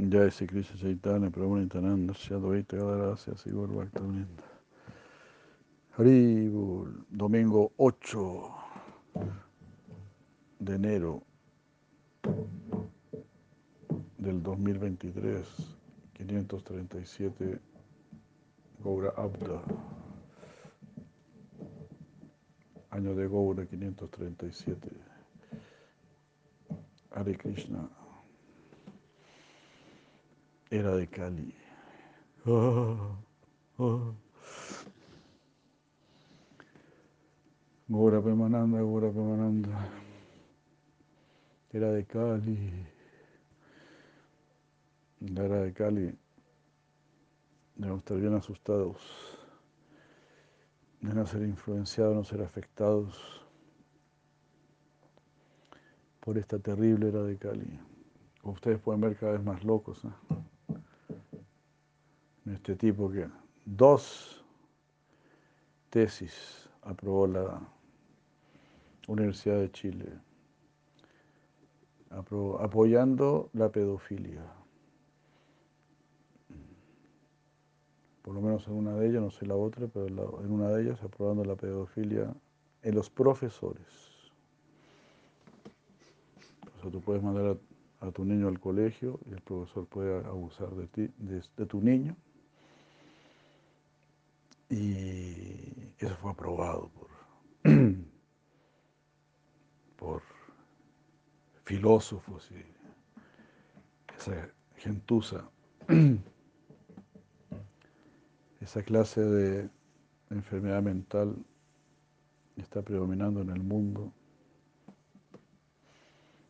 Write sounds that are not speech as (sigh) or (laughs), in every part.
Jai Sri Krishna Chaitanya Prabhu Nityananda Shri Advaita Gadara Sri Gaur Bhaktavinda Haribol, domingo 8 de enero del 2023, 537 Gaura Abda, año de Gaura 537, Hare Krishna, era de Kali. Ah, ah. Gora Pemananda, Gora Pemananda. Era de Cali. Era de Cali. Debemos estar bien asustados. De no ser influenciados, no ser afectados por esta terrible era de Cali. Como ustedes pueden ver, cada vez más locos. Este tipo que dos tesis aprobó la Universidad de Chile, apoyando la pedofilia. Por lo menos en una de ellas, no sé la otra, pero en una de ellas aprobando la pedofilia en los profesores. O sea, tú puedes mandar a, tu niño al colegio y el profesor puede abusar de ti, de tu niño. Y eso fue aprobado por (clears throat) por filósofos y esa gentuza, (clears throat) esa clase de enfermedad mental está predominando en el mundo.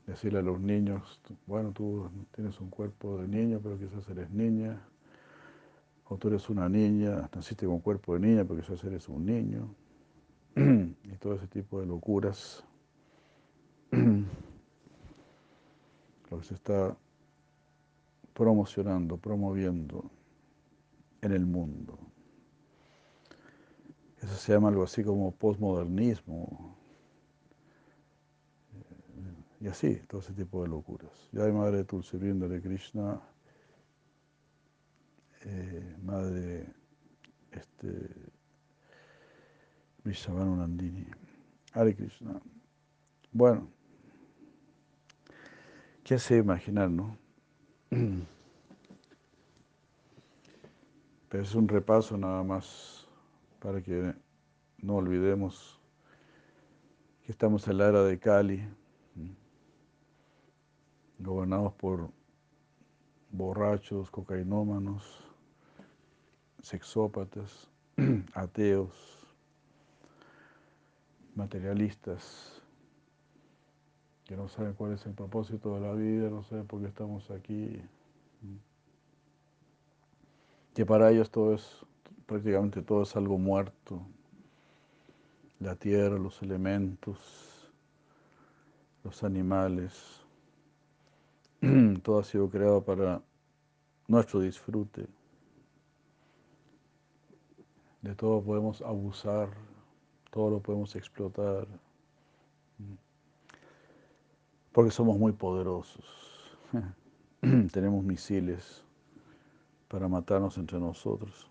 Decirle a los niños, bueno, tú tienes un cuerpo de niño, pero quizás eres niña, o tú eres una niña, naciste con cuerpo de niña, pero quizás eres un niño, y todo ese tipo de locuras (clears throat) lo que se está promocionando, promoviendo en el mundo. Eso se llama algo así como postmodernismo. Y así, todo ese tipo de locuras. Ya hay Madre Tulsi de Krishna, eh, Madre este, Vishavanu Nandini. Hare Krishna. Bueno, ¿Qué hace imaginar? (clears throat) Pero es un repaso nada más para que no olvidemos que estamos en la era de Cali, gobernados por borrachos, cocainómanos, sexópatas, (clears throat) ateos, materialistas que no saben cuál es el propósito de la vida, no saben por qué estamos aquí, que para ellos todo es, prácticamente todo es algo muerto, la tierra, los elementos, los animales, (clears throat) todo ha sido creado para nuestro disfrute. De todo podemos abusar, todo lo podemos explotar porque somos muy poderosos. (clears throat) Tenemos misiles para matarnos entre nosotros.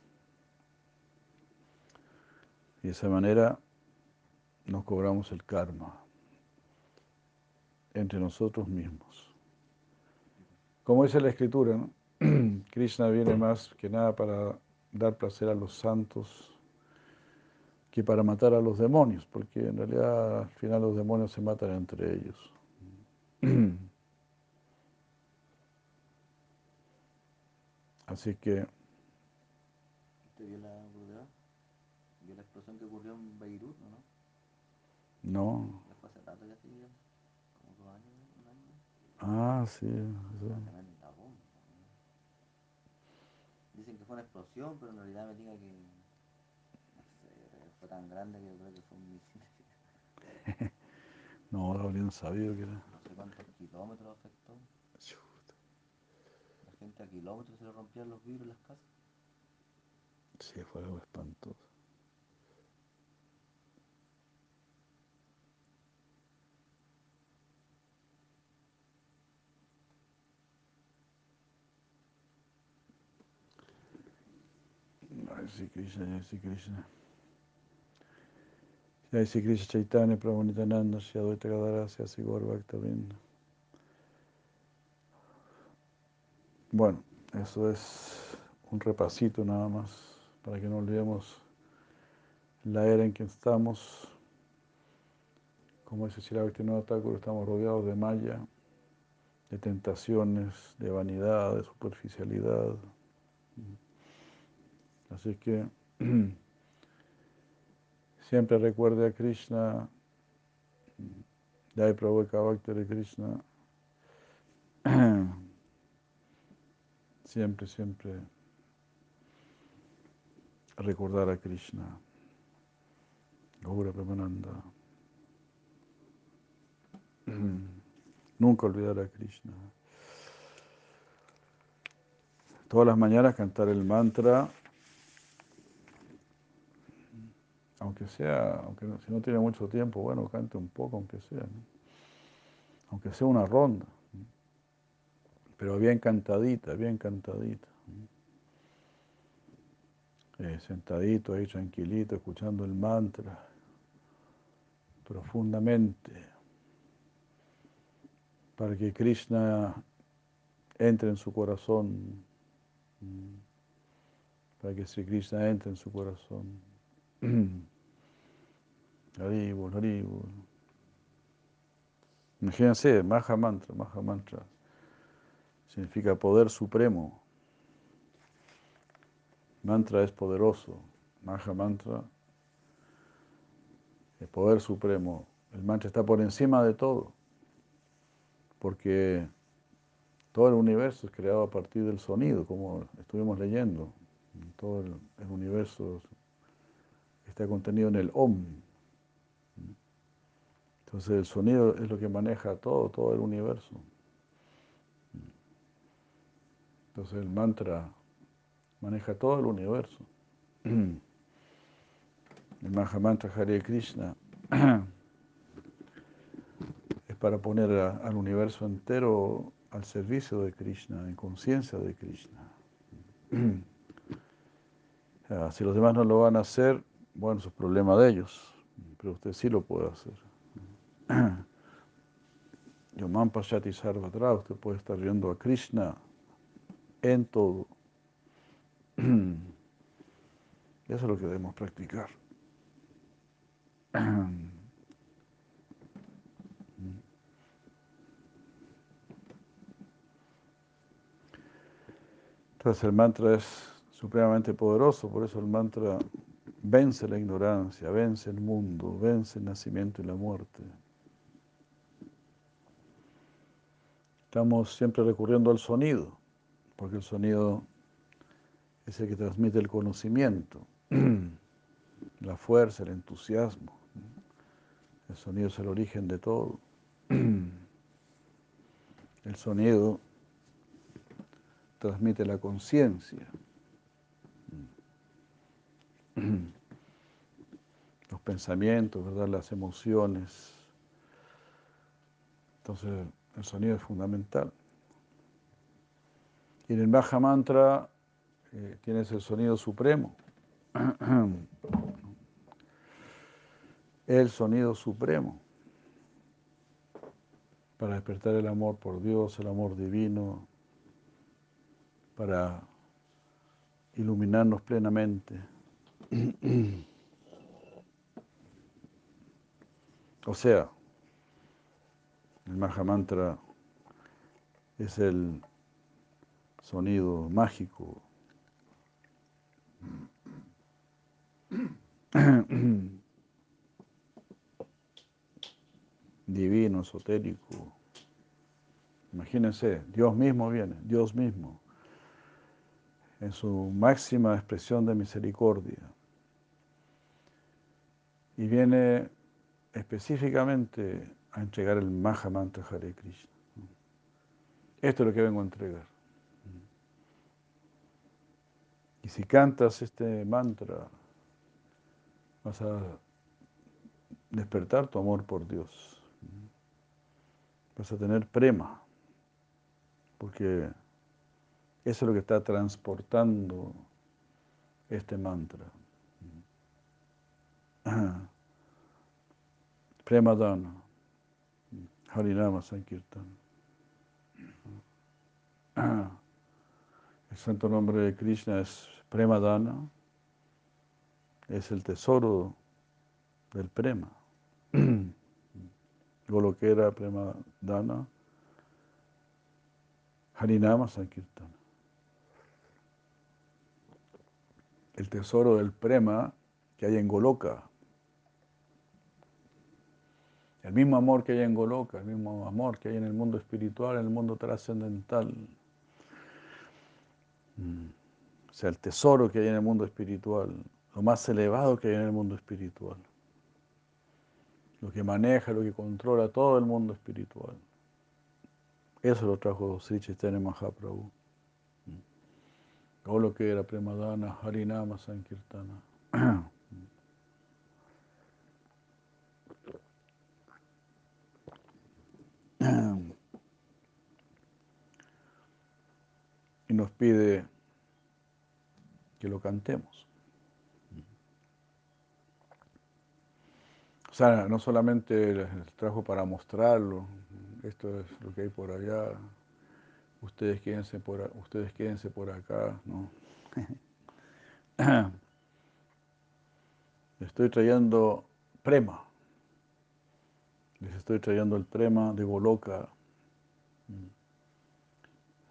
Y de esa manera nos cobramos el karma entre nosotros mismos. Como dice la escritura, (clears throat) Krishna viene más que nada para dar placer a los santos que para matar a los demonios, porque en realidad al final los demonios se matan entre ellos. (clears throat) Así que... ¿Usted vio la, ¿Vio la explosión que ocurrió en Beirut, no? No. Después hace rato ya sí, como dos años, un año. Ah, sí. Tremenda fue una explosión, pero en realidad me diga que no sé, fue tan grande que yo creo que fue un misil. (laughs) no, habrían sabido que era cuántos kilómetros afectó. La gente a kilómetros se le rompían los vidrios en las casas. Sí, fue algo espantoso. Jai Krishna, Jai Krishna. Jai Sri Krishna Chaitanya Prabhu Nityananda Shri Advaita Gadara Shri Asigaur Bhaktavinda. Bueno, eso es un repasito nada más para que no olvidemos la era en que estamos. Como dice Shri Bhaktivinoda Thakur, estamos rodeados de maya, de tentaciones, de vanidad, de superficialidad. Así que (clears throat) siempre recuerde a Krishna, Jai Prabhu de Krishna. (clears throat) Siempre, siempre recordar a Krishna. Gaura Pramananda. (clears throat) Nunca olvidar a Krishna. Todas las mañanas cantar el mantra aunque sea, aunque si no tiene mucho tiempo, bueno, cante un poco, aunque sea, aunque sea una ronda, pero bien cantadita, bien cantadita. Eh, sentadito ahí tranquilito, escuchando el mantra profundamente, para que Krishna entre en su corazón, para que Sri Krishna entre en su corazón. (clears throat) Haribol, Haribol. Imagínense, Maha Mantra, Maha Mantra. Significa poder supremo. Mantra es poderoso. Maha Mantra es poder supremo. El mantra está por encima de todo. Porque todo el universo es creado a partir del sonido, como estuvimos leyendo. Todo el, el universo está contenido en el Om. Entonces el sonido es lo que maneja todo, todo el universo. Entonces el mantra maneja todo el universo. (clears throat) El Maha Mantra Hare Krishna (clears throat) es para poner al universo entero al servicio de Krishna, en conciencia de Krishna. (clears throat) Si los demás no lo van a hacer, bueno, es problema de ellos, pero usted sí lo puede hacer. (clears throat) Yomam Pashati Sarvatra, usted puede estar viendo a Krishna en todo. (clears throat) Eso es lo que debemos practicar. (clears throat) Entonces el mantra es supremamente poderoso, por eso el mantra Vence la ignorancia, vence el mundo, vence el nacimiento y la muerte. Estamos siempre recurriendo al sonido, porque el sonido es el que transmite el conocimiento, (clears throat) la fuerza, el entusiasmo. El sonido es el origen de todo. (clears throat) El sonido transmite la conciencia. (clears throat) los pensamientos, ¿verdad? las emociones. Entonces, el sonido es fundamental. Y en el Baja Mantra eh, tienes el sonido supremo. el sonido supremo para despertar el amor por Dios, el amor divino, para iluminarnos plenamente. O sea, el Maha Mantra es el sonido mágico (clears throat) divino, esotérico. Imagínense, Dios mismo viene, Dios mismo, en su máxima expresión de misericordia. Y viene específicamente a entregar el Maha Mantra Hare Krishna. Esto es lo que vengo a entregar. Y si cantas este mantra, vas a despertar tu amor por Dios. Vas a tener prema, porque eso es lo que está transportando este mantra. (clears throat) Premadana, Harinama Sankirtan. El santo nombre de Krishna es Premadana, es el tesoro del prema. (clears throat) Golokera Premadana, Harinama Sankirtan. El tesoro del prema que hay en Goloka. El mismo amor que hay en Goloka, el mismo amor que hay en el mundo espiritual, en el mundo trascendental. Mm. O sea, el tesoro que hay en el mundo espiritual, lo más elevado que hay en el mundo espiritual. Lo que maneja, lo que controla todo el mundo espiritual. Eso lo trajo Sri Chaitanya Mahaprabhu. O lo que era Premadana, Harinama, Sankirtana. (clears throat) nos pide que lo cantemos. O sea, no solamente trajo para mostrarlo, esto es lo que hay por allá, ustedes quédense por, ustedes quédense por acá, ¿no? (coughs) estoy trayendo prema, les estoy trayendo el prema de Goloka,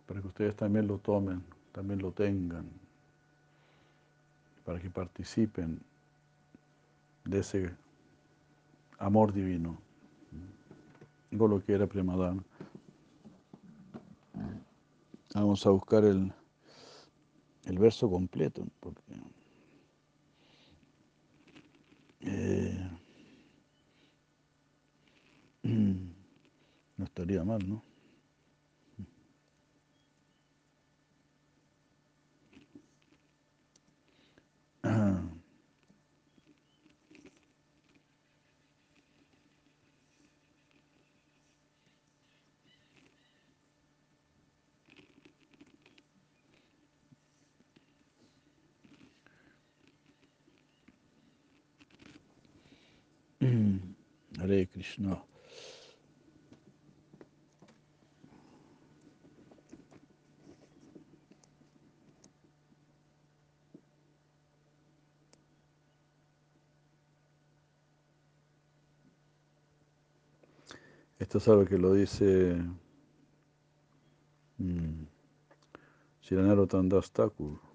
para que ustedes también lo tomen, también lo tengan, para que participen de ese amor divino. Golokera Premadana. Vamos a buscar el, el verso completo, porque eh, (clears throat) no estaría mal, ¿no? Hare Krishna. Esto es algo que lo dice Shiranaro Tandas Thakur.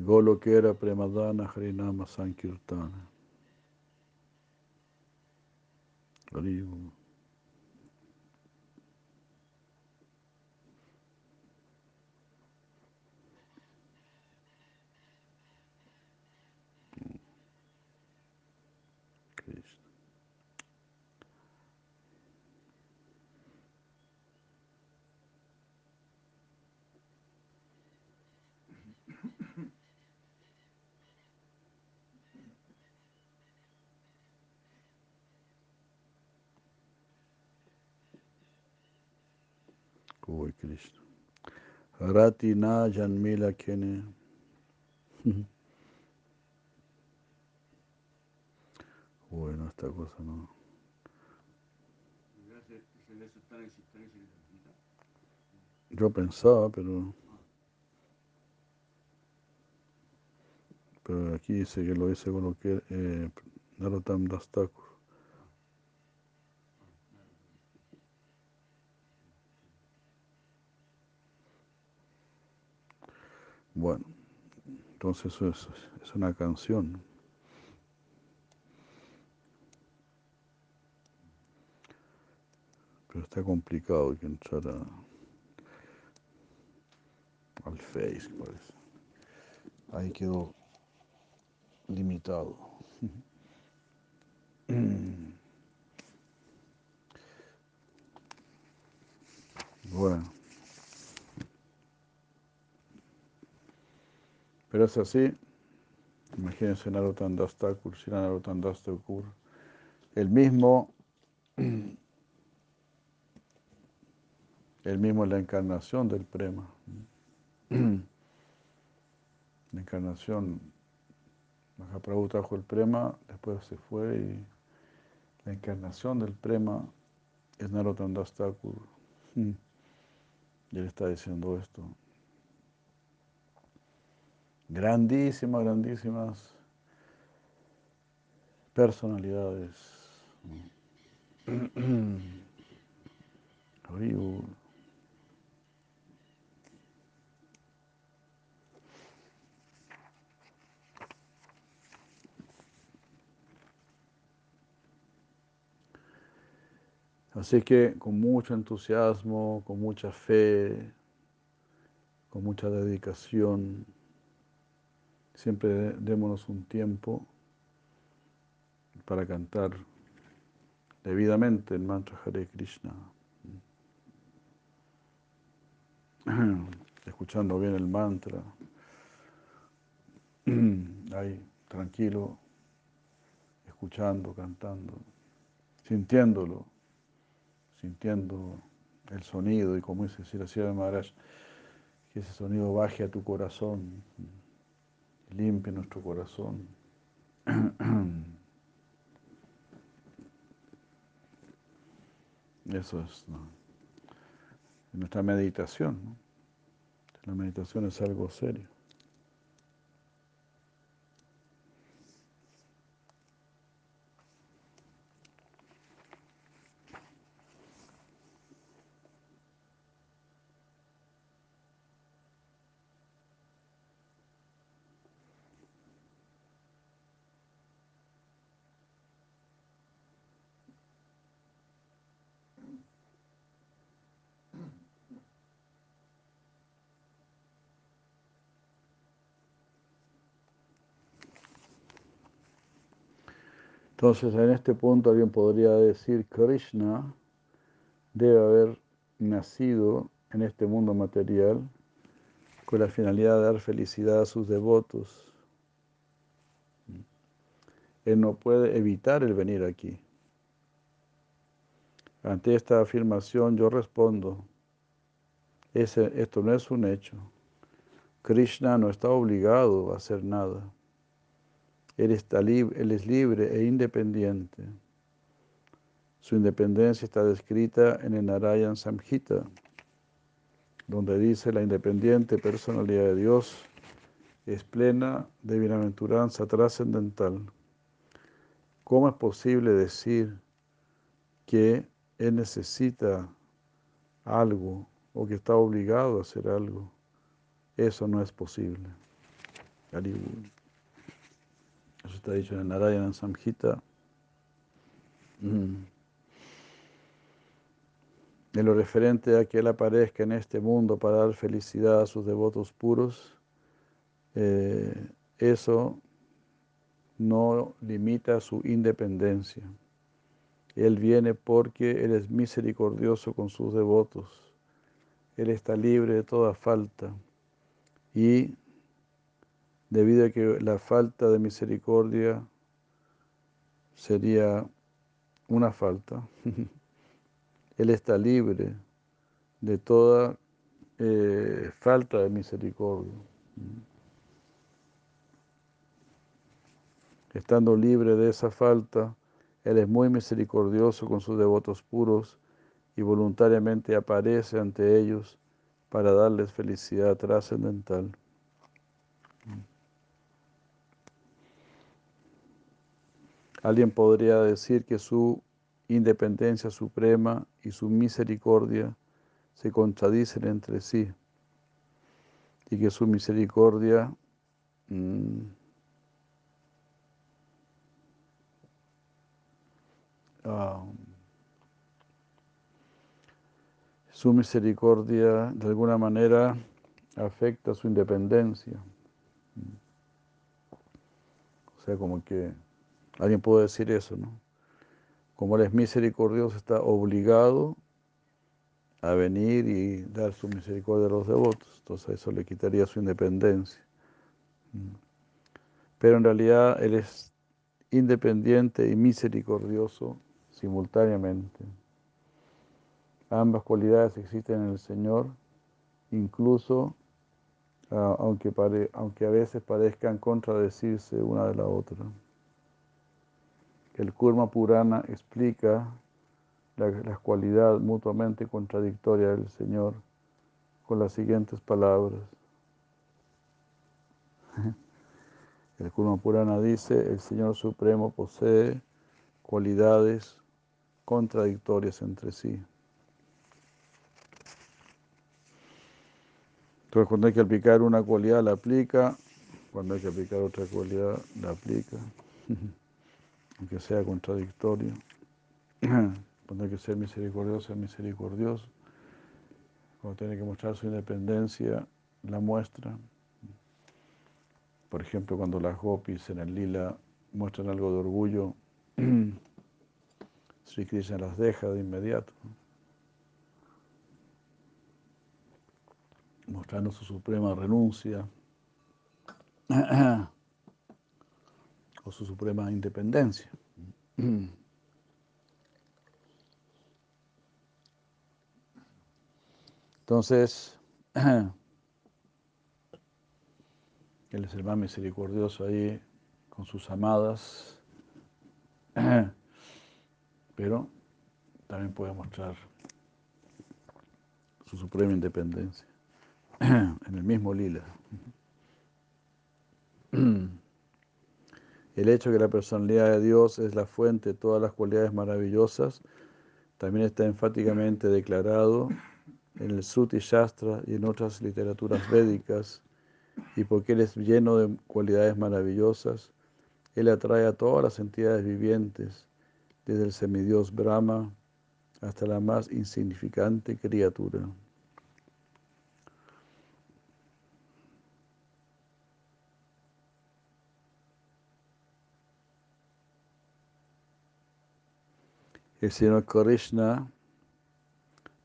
Golokera Premadana Harinama Sankirtana. Krishna. Uy, Krishna. Rati na janmila kene. (laughs) Bueno, esta cosa no. Yo pensaba, pero. Pero aquí dice que lo dice con lo que eh, Narottam. Bueno, entonces eso es, es una canción. Pero está complicado, que entrar a, al Face, parece. Ahí quedó limitado. Bueno. Pero es así. Imagínense Narottam Das Thakur, si Narottam Das Thakur, el mismo Él mismo es la encarnación del prema. (clears throat) La encarnación, Mahaprabhu trajo el prema, después se fue y la encarnación del prema es Narottam Das Thakur. Y él está diciendo esto. Grandísimas, grandísimas personalidades. (clears throat) Así que con mucho entusiasmo, con mucha fe, con mucha dedicación, siempre démonos un tiempo para cantar debidamente el mantra Hare Krishna. (clears throat) Escuchando bien el mantra, (clears throat) ahí tranquilo, escuchando, cantando, sintiéndolo sintiendo el sonido y como dice Siracía Maharaj, que ese sonido baje a tu corazón, limpie nuestro corazón. (clears throat) Eso es nuestra meditación. La meditación es algo serio. Entonces, en este punto alguien podría decir, Krishna debe haber nacido en este mundo material con la finalidad de dar felicidad a sus devotos. Él no puede evitar el venir aquí. Ante esta afirmación yo respondo, esto no es un hecho. Krishna no está obligado a hacer nada. Él, está él es libre e independiente. Su independencia está descrita en el Narayan Samhita, donde dice la independiente personalidad de Dios es plena de bienaventuranza trascendental. ¿Cómo es posible decir que Él necesita algo o que está obligado a hacer algo? Eso no es posible. Está dicho en el Narayana Samhita. Mm. En lo referente a que Él aparezca en este mundo para dar felicidad a sus devotos puros, eh, eso no limita su independencia. Él viene porque Él es misericordioso con sus devotos. Él está libre de toda falta y debido a que la falta de misericordia sería una falta. (laughs) Él está libre de toda eh, falta de misericordia. Estando libre de esa falta, Él es muy misericordioso con sus devotos puros y voluntariamente aparece ante ellos para darles felicidad trascendental. Alguien podría decir que su independencia suprema y su misericordia se contradicen entre sí y que su misericordia mm, ah, su misericordia de alguna manera afecta su independencia. O sea, como que Alguien puede decir eso, ¿no? Como Él es misericordioso, está obligado a venir y dar su misericordia a los devotos. Entonces eso le quitaría su independencia. Mm. Pero en realidad Él es independiente y misericordioso simultáneamente. Ambas cualidades existen en el Señor, incluso uh, aunque, aunque a veces parezcan contradecirse una de la otra. El Kurma Purana explica la, la mutuamente contradictoria del Señor con las siguientes palabras. (laughs) El Kurma Purana dice, el Señor Supremo posee cualidades contradictorias entre sí. Entonces, cuando hay que aplicar una cualidad, la aplica. Cuando hay que aplicar otra cualidad, la aplica. (laughs) Aunque sea contradictorio. (clears throat) Cuando hay que ser misericordioso, es misericordioso. Cuando tiene que mostrar su independencia, la muestra. Por ejemplo, cuando las gopis en el lila muestran algo de orgullo, (clears throat) Sri Krishna las deja de inmediato. mostrando su suprema renuncia (clears throat) su suprema independencia. Entonces, (clears throat) Él es el más misericordioso ahí con sus amadas, (clears throat) pero también puede mostrar su suprema independencia (clears throat) en el mismo lila. El hecho de que la personalidad de Dios es la fuente de todas las cualidades maravillosas también está enfáticamente declarado en el Suti Shastra y en otras literaturas védicas, y porque Él es lleno de cualidades maravillosas, Él atrae a todas las entidades vivientes, desde el semidios Brahma hasta la más insignificante criatura. El señor Krishna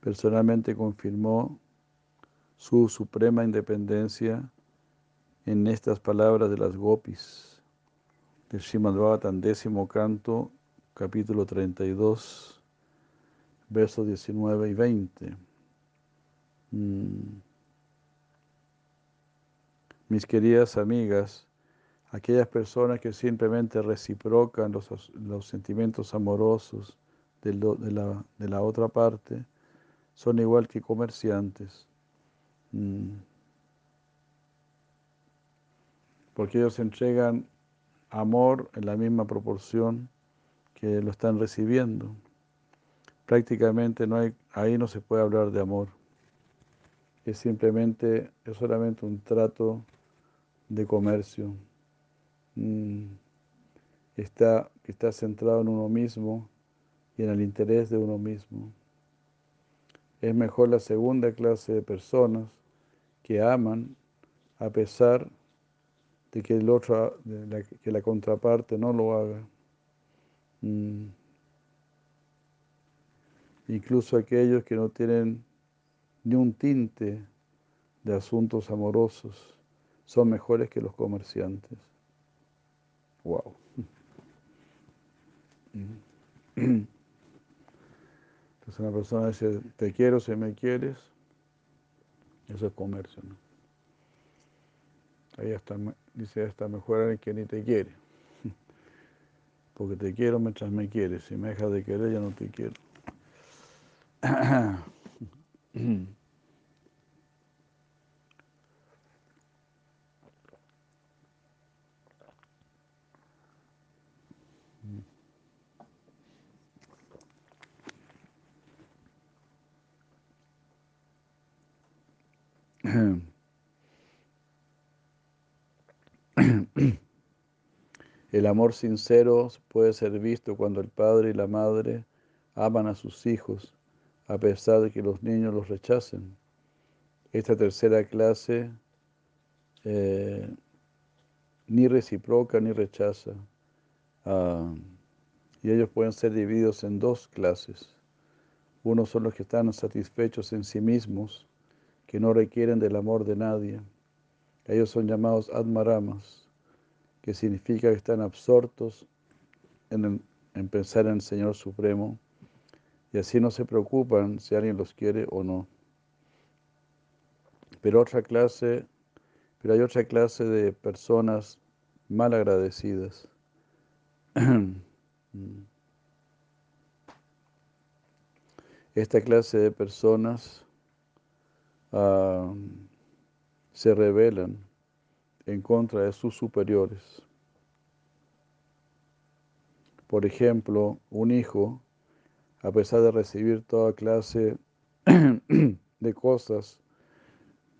personalmente confirmó su suprema independencia en estas palabras de las gopis del Srimad Bhagavatam, canto, capítulo 32, versos 19 y 20. Mm. Mis queridas amigas, aquellas personas que simplemente reciprocan los, los sentimientos amorosos, de, la, de la, otra parte son igual que comerciantes. Mm. Porque ellos entregan amor en la misma proporción que lo están recibiendo. Prácticamente no hay, ahí no se puede hablar de amor. Es simplemente, es solamente un trato de comercio. Mm. Está, está centrado en uno mismo y en el interés de uno mismo. Es mejor la segunda clase de personas que aman a pesar de que, el otro, la, que la contraparte no lo haga. Mm. Incluso aquellos que no tienen ni un tinte de asuntos amorosos son mejores que los comerciantes. Wow. (clears throat) (clears throat) Entonces una persona dice, te quiero si me quieres, eso es comercio. ¿no? Ahí está, dice, está mejor alguien que ni te quiere. (laughs) Porque te quiero mientras me quieres. Si me dejas de querer, ya no te quiero. (clears throat) (clears throat) (clears throat) El amor sincero puede ser visto cuando el padre y la madre aman a sus hijos, a pesar de que los niños los rechacen. Esta tercera clase eh, ni reciproca ni rechaza. Ah, y ellos pueden ser divididos en dos clases. Unos son los que están satisfechos en sí mismos, que no requieren del amor de nadie. Ellos son llamados Admaramas, que significa que están absortos en, pensar en el Señor Supremo y así no se preocupan si alguien los quiere o no. Pero otra clase, pero hay otra clase de personas mal agradecidas. (clears throat) Esta clase de personas uh, se rebelan en contra de sus superiores. Por ejemplo, un hijo, a pesar de recibir toda clase (clears throat) de cosas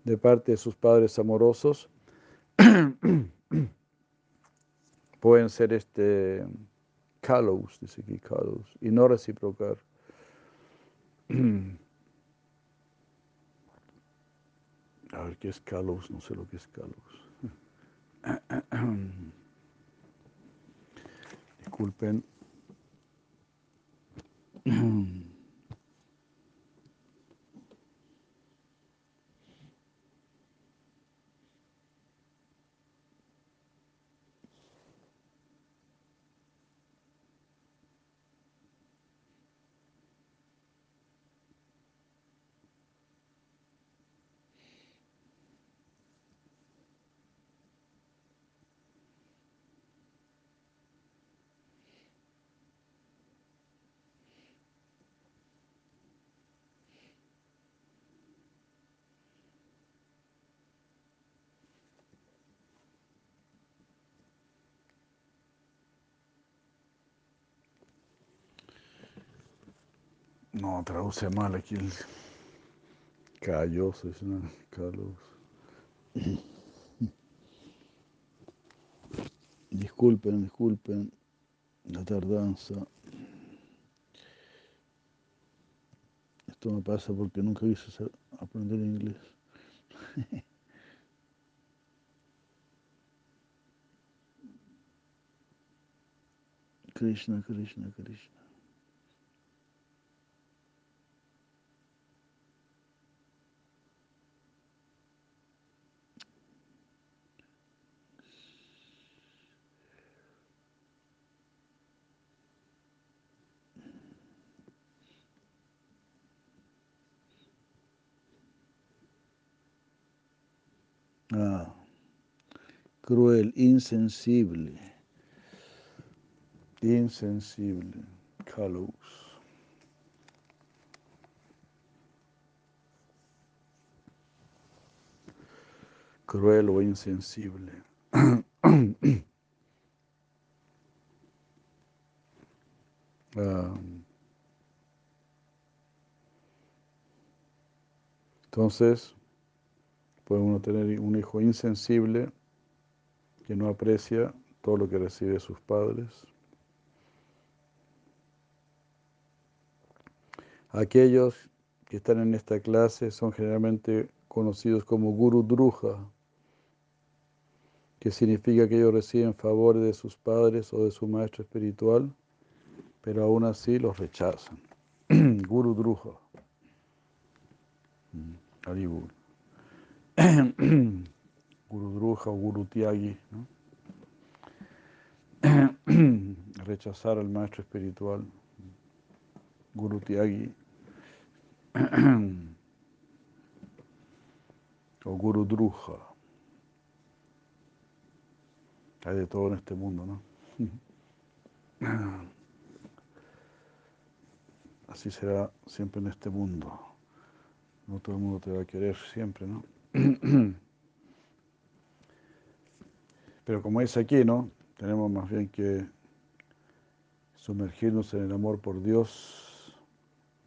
de parte de sus padres amorosos, (clears throat) pueden ser este callows, dice aquí callows, y no reciprocar. (clears throat) A ver qué es callows, no sé lo que es callows. (coughs) Disculpen. No, traduce mal aquí el calloso, es una Carlos. (clears throat) Disculpen, disculpen la tardanza. Esto me pasa porque nunca quise aprender inglés. (laughs) Krishna, Krishna, Krishna. Cruel, insensible, insensible, callous. Cruel o insensible. Ah, (coughs) entonces, puede uno tener un hijo insensible que no aprecia todo lo que recibe sus padres. Aquellos que están en esta clase son generalmente conocidos como Guru Druja, que significa que ellos reciben favores de sus padres o de su maestro espiritual, pero aún así los rechazan. (clears throat) Guru Druja. Haribur. (clears throat) Guru Druja o Guru Tyagi. ¿no? (clears throat) Rechazar al maestro espiritual. Guru Tyagi. (clears throat) o Guru Druja. Hay de todo en este mundo, ¿no? (clears throat) Así será siempre en este mundo. No todo el mundo te va a querer siempre, ¿no? Pero como es aquí, ¿no? Tenemos más bien que sumergirnos en el amor por Dios,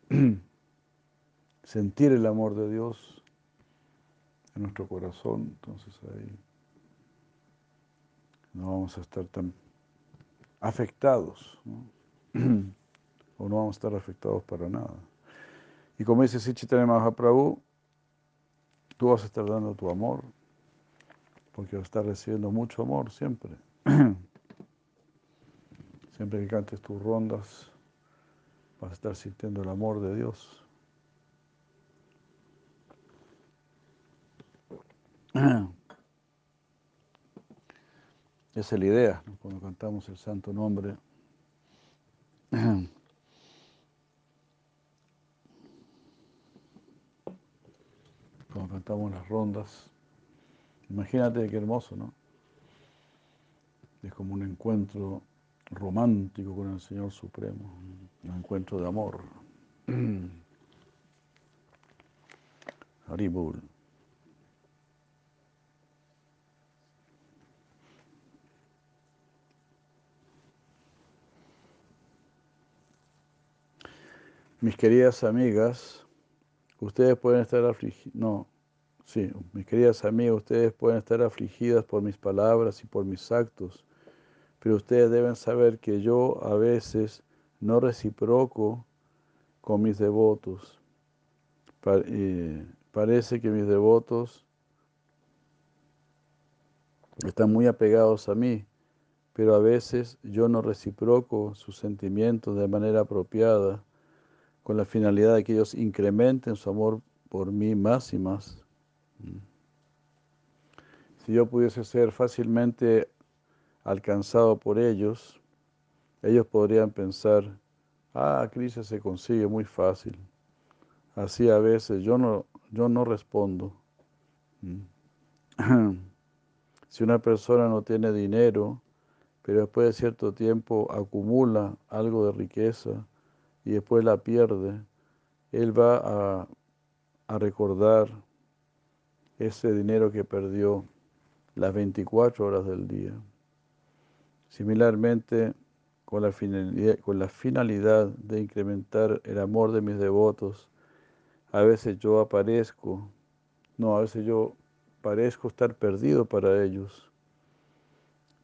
(clears throat) sentir el amor de Dios en nuestro corazón, entonces ahí no vamos a estar tan afectados, ¿no? (clears throat) o no vamos a estar afectados para nada. Y como dice Sichitane Mahaprabhu, tú vas a estar dando tu amor, porque estás recibiendo mucho amor siempre. (clears throat) Siempre que cantes tus rondas, vas a estar sintiendo el amor de Dios. (clears throat) Esa es la idea, cuando cantamos el santo nombre. (clears throat) Cuando cantamos las rondas. Imagínate qué hermoso, ¿no? Es como un encuentro romántico con el Señor Supremo, un encuentro de amor. (clears throat) Haribul. Mis queridas amigas, ustedes pueden estar afligidas, no, sí, mis queridas amigas, ustedes pueden estar afligidas por mis palabras y por mis actos, pero ustedes deben saber que yo a veces no reciproco con mis devotos. Parece que mis devotos están muy apegados a mí, pero a veces yo no reciproco sus sentimientos de manera apropiada con la finalidad de que ellos incrementen su amor por mí más y más. Si yo pudiese ser fácilmente alcanzado por ellos, ellos podrían pensar, ah, Krishna se consigue muy fácil. Así a veces yo no, yo no respondo. (clears throat) Si una persona no tiene dinero, pero después de cierto tiempo acumula algo de riqueza, y después la pierde, él va a, recordar ese dinero que perdió las 24 horas del día. Similarmente, con la, finalidad, de incrementar el amor de mis devotos, a veces yo aparezco, no, a veces yo parezco estar perdido para ellos,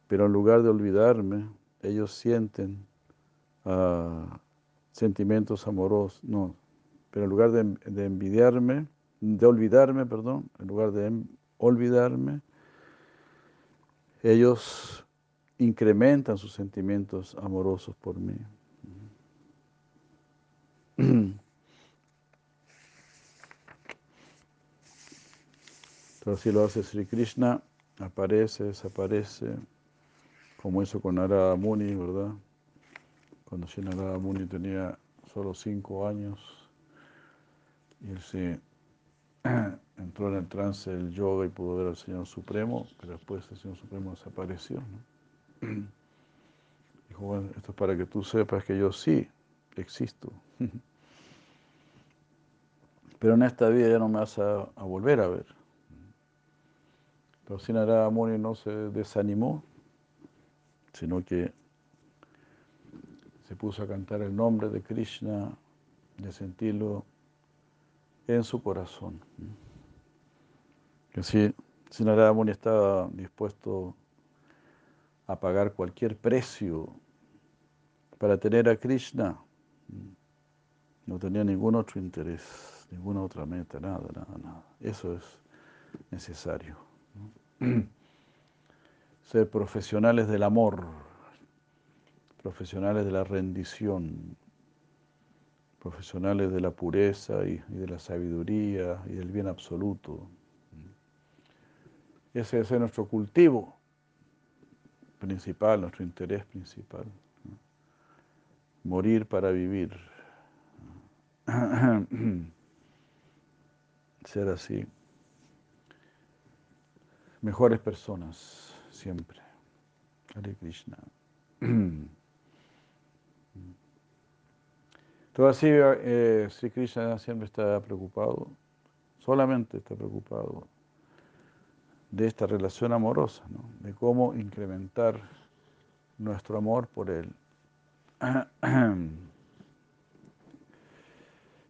pero en lugar de olvidarme, ellos sienten uh, sentimientos amorosos, no, pero en lugar de, envidiarme, de olvidarme, perdón, en lugar de olvidarme, ellos incrementan sus sentimientos amorosos por mí. (clears throat) Entonces, si lo hace Sri Krishna, aparece, desaparece, como hizo con Ara Muni, ¿verdad? cuando Shinarada Muni tenía solo cinco años y él se (clears throat) entró en el trance del yoga y pudo ver al Señor Supremo, pero después el Señor Supremo desapareció. (clears throat) Dijo, bueno, esto es para que tú sepas que yo sí existo. (laughs) Pero en esta vida ya no me vas a, volver a ver. Pero Sinarada Muni no se desanimó, sino que se puso a cantar el nombre de Krishna, de sentirlo en su corazón. Que si, si Narada Muni estaba dispuesto a pagar cualquier precio para tener a Krishna, no tenía ningún otro interés, ninguna otra meta, nada, nada, nada. Eso es necesario. (clears throat) Ser profesionales del amor profesionales de la rendición, profesionales de la pureza y, de la sabiduría y del bien absoluto. Ese es nuestro cultivo principal, nuestro interés principal. Morir para vivir. (clears throat) Ser así. Mejores personas siempre. Hare Krishna. (clears throat) Todo así, eh, Krishna siempre está preocupado, solamente está preocupado de esta relación amorosa, de cómo incrementar nuestro amor por Él. (clears throat)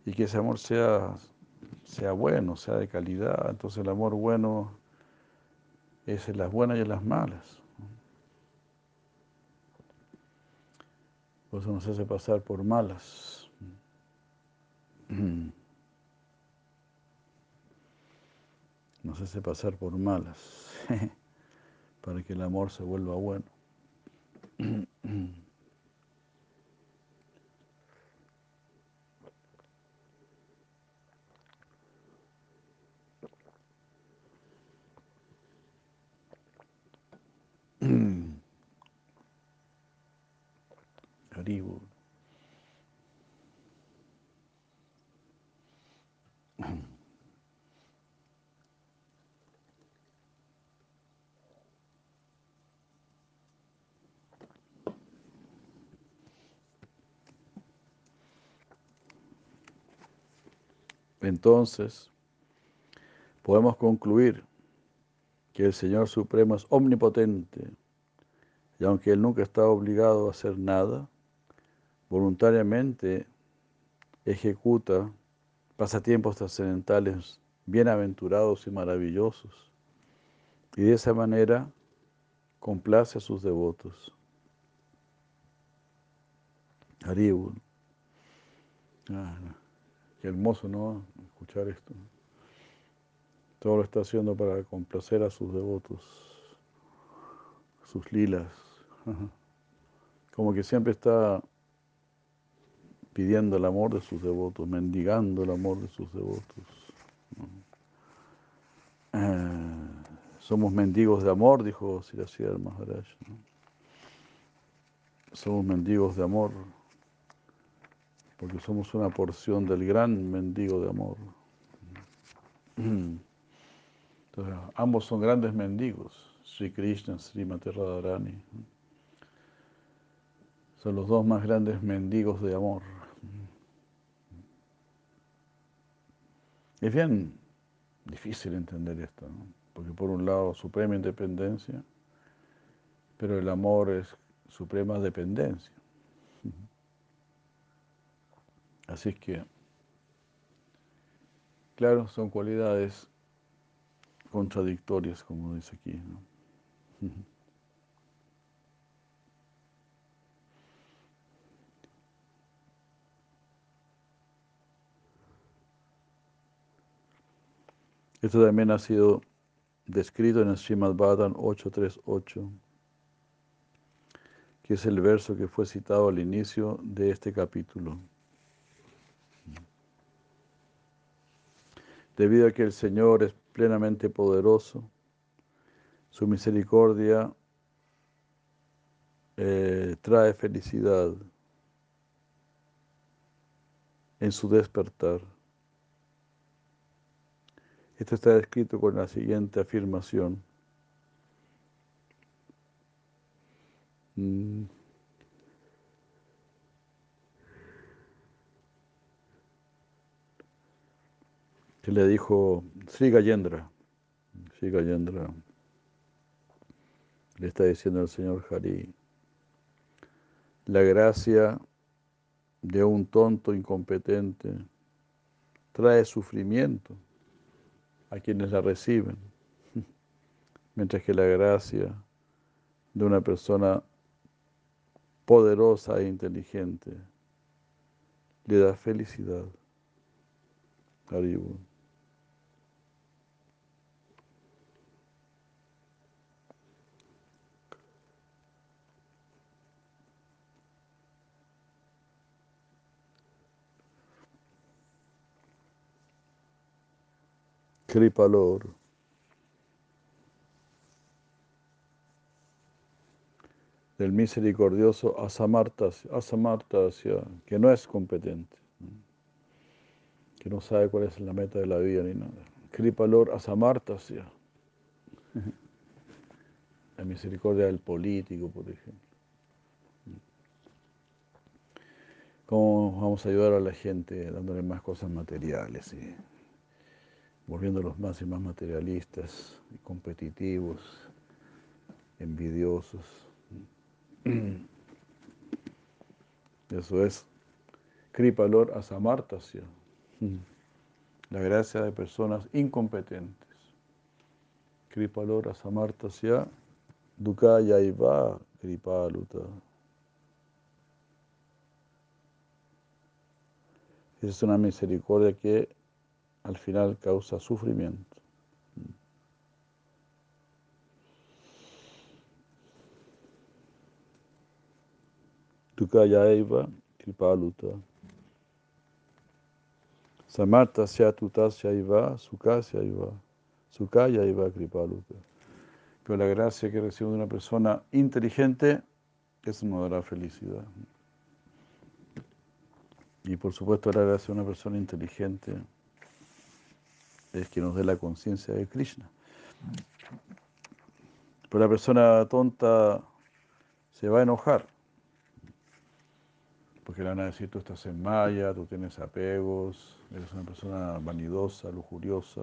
y que ese amor sea, sea bueno, sea de calidad. Entonces el amor bueno es en las buenas y en las malas. Por eso nos hace pasar por malas. Nos hace pasar por malas (laughs) para que el amor se vuelva bueno. (clears throat) Entonces, podemos concluir que el Señor Supremo es omnipotente y aunque Él nunca está obligado a hacer nada, voluntariamente ejecuta pasatiempos trascendentales bienaventurados y maravillosos y de esa manera complace a sus devotos. Haribul. Ah, qué hermoso, ¿no? Escuchar esto. Todo lo está haciendo para complacer a sus devotos, sus lilas. Como que siempre está pidiendo el amor de sus devotos, mendigando el amor de sus devotos. Eh, somos mendigos de amor, dijo Siracía Maharaj. Somos mendigos de amor porque somos una porción del gran mendigo de amor. Entonces, ambos son grandes mendigos, Sri Krishna, Sri Radharani. Son los dos más grandes mendigos de amor. Es bien difícil entender esto, porque por un lado suprema independencia, pero el amor es suprema dependencia. Así es que, claro, son cualidades contradictorias, como dice aquí. Esto también ha sido descrito en el Srimad Bhagavatam 838, que es el verso que fue citado al inicio de este capítulo. Debido a que el Señor es plenamente poderoso, su misericordia eh, trae felicidad en su despertar. Esto está escrito con la siguiente afirmación. Mm. Le dijo Sri Gayendra. Sri Gayendra le está diciendo al señor Hari, la gracia de un tonto incompetente trae sufrimiento a quienes la reciben, (laughs) mientras que la gracia de una persona poderosa e inteligente le da felicidad. Haribun. Kripalor. Del misericordioso Asamartasya, que no es competente, que no sabe cuál es la meta de la vida ni nada. Kripalor Asamartasya. (laughs) La misericordia del político, por ejemplo. ¿Cómo vamos a ayudar a la gente dándole más cosas materiales? Y volviéndolos más y más materialistas y competitivos, envidiosos. Eso es Kripalor Asamartasya, la gracia de personas incompetentes. Kripalor Asamartasya Dukaya Iva Kripaluta. Es una misericordia que al final causa sufrimiento. Tukayaiva kripaluta. Samarta tutasya iva, sukasya iva, sukaya iva kripaluta. Pero la gracia que recibe de una persona inteligente, eso nos dará felicidad. Y por supuesto la gracia de una persona inteligente es que nos dé la conciencia de Krishna. Pero la persona tonta se va a enojar. porque le van a decir tú estás en maya, tú tienes apegos, eres una persona vanidosa, lujuriosa,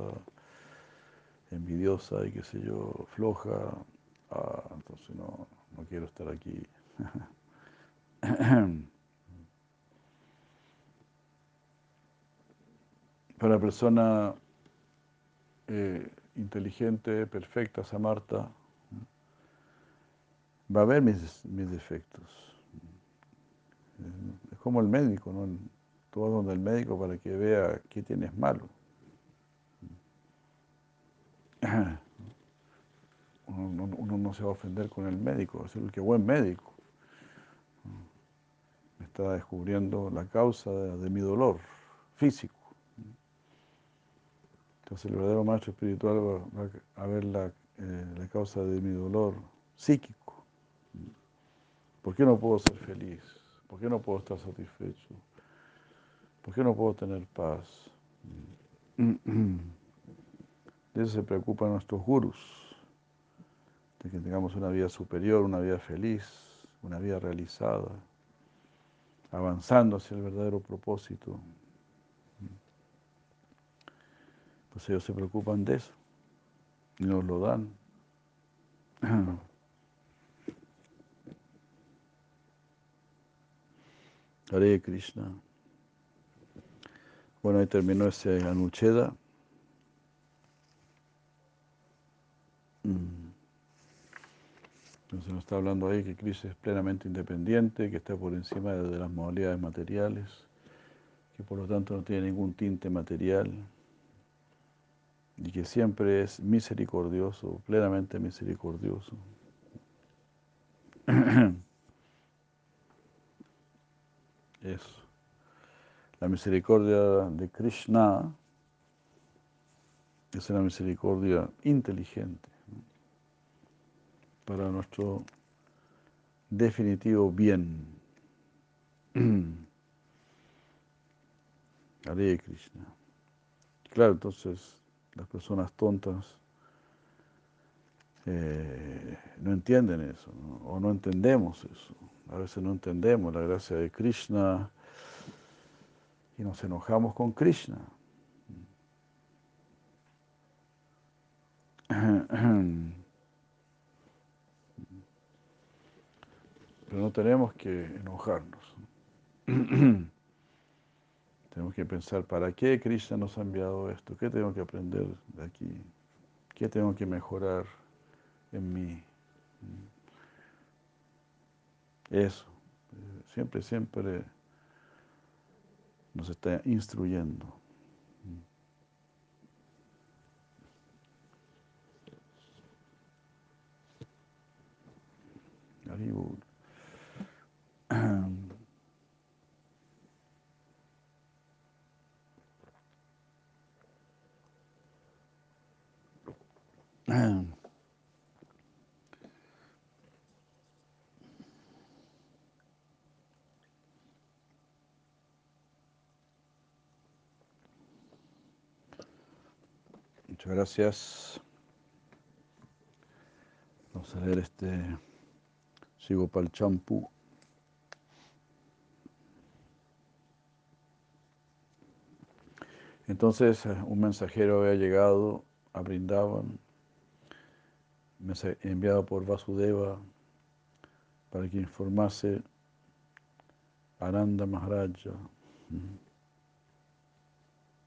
envidiosa y qué sé yo, floja, ah, entonces no, no quiero estar aquí. (coughs) Para la persona eh, inteligente, perfecta, Samarta, va a ver mis, mis defectos. Es como el médico, ¿no? Tú vas donde el médico para que vea qué tienes malo. Uno, no se va a ofender con el médico, ser el que buen médico. Me está descubriendo la causa de, mi dolor físico. Entonces el verdadero maestro espiritual va, a ver la, eh, la causa de mi dolor psíquico. ¿Por qué no puedo ser feliz? ¿Por qué no puedo estar satisfecho? ¿Por qué no puedo tener paz? De eso se preocupan nuestros gurus, de que tengamos una vida superior, una vida feliz, una vida realizada, avanzando hacia el verdadero propósito. Pues ellos se preocupan de eso y nos lo dan. (clears throat) Hare Krishna. Bueno, ahí terminó ese Anucheda. Mm. Entonces nos está hablando ahí que Krishna es plenamente independiente, que está por encima de, las modalidades materiales, que por lo tanto no tiene ningún tinte material y que siempre es misericordioso, plenamente misericordioso. (clears throat) Eso. La misericordia de Krishna es una misericordia inteligente para nuestro definitivo bien. (clears throat) Hare Krishna. Claro, entonces las personas tontas eh, no entienden eso, o no entendemos eso. A veces no entendemos la gracia de Krishna y nos enojamos con Krishna. Pero no tenemos que enojarnos. Tenemos que pensar, ¿para qué Krishna nos ha enviado esto? ¿Qué tengo que aprender de aquí? ¿Qué tengo que mejorar en mí? Eso, siempre, siempre nos está instruyendo. (clears throat) (clears throat) Muchas gracias. Vamos a ver este el champú. Entonces eh, un mensajero había llegado a Brindavan, enviado por Vasudeva para que informase a Ananda Maharaja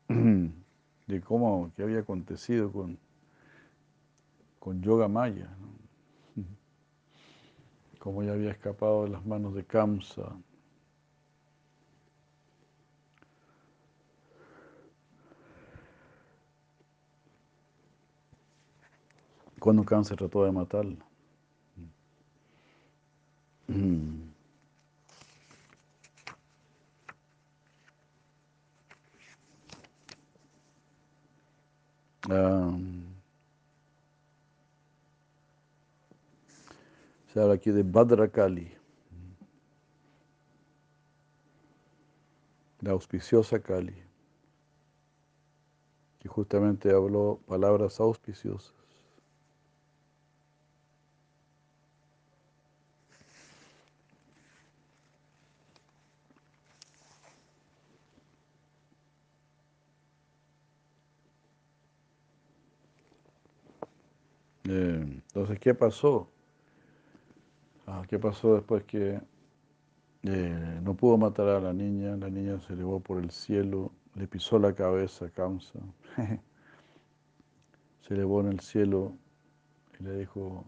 (clears throat) de cómo, qué había acontecido con, con Yoga Maya, (laughs) cómo ya había escapado de las manos de Kamsa. Cuando Kamsa trató de matarla. se habla aquí de Badrakali, la auspiciosa Kali, que justamente habló palabras auspiciosas. Entonces, ¿qué pasó? Ah, ¿Qué pasó después que eh, no pudo matar a la niña? La niña se elevó por el cielo, le pisó la cabeza a (laughs) se elevó en el cielo y le dijo,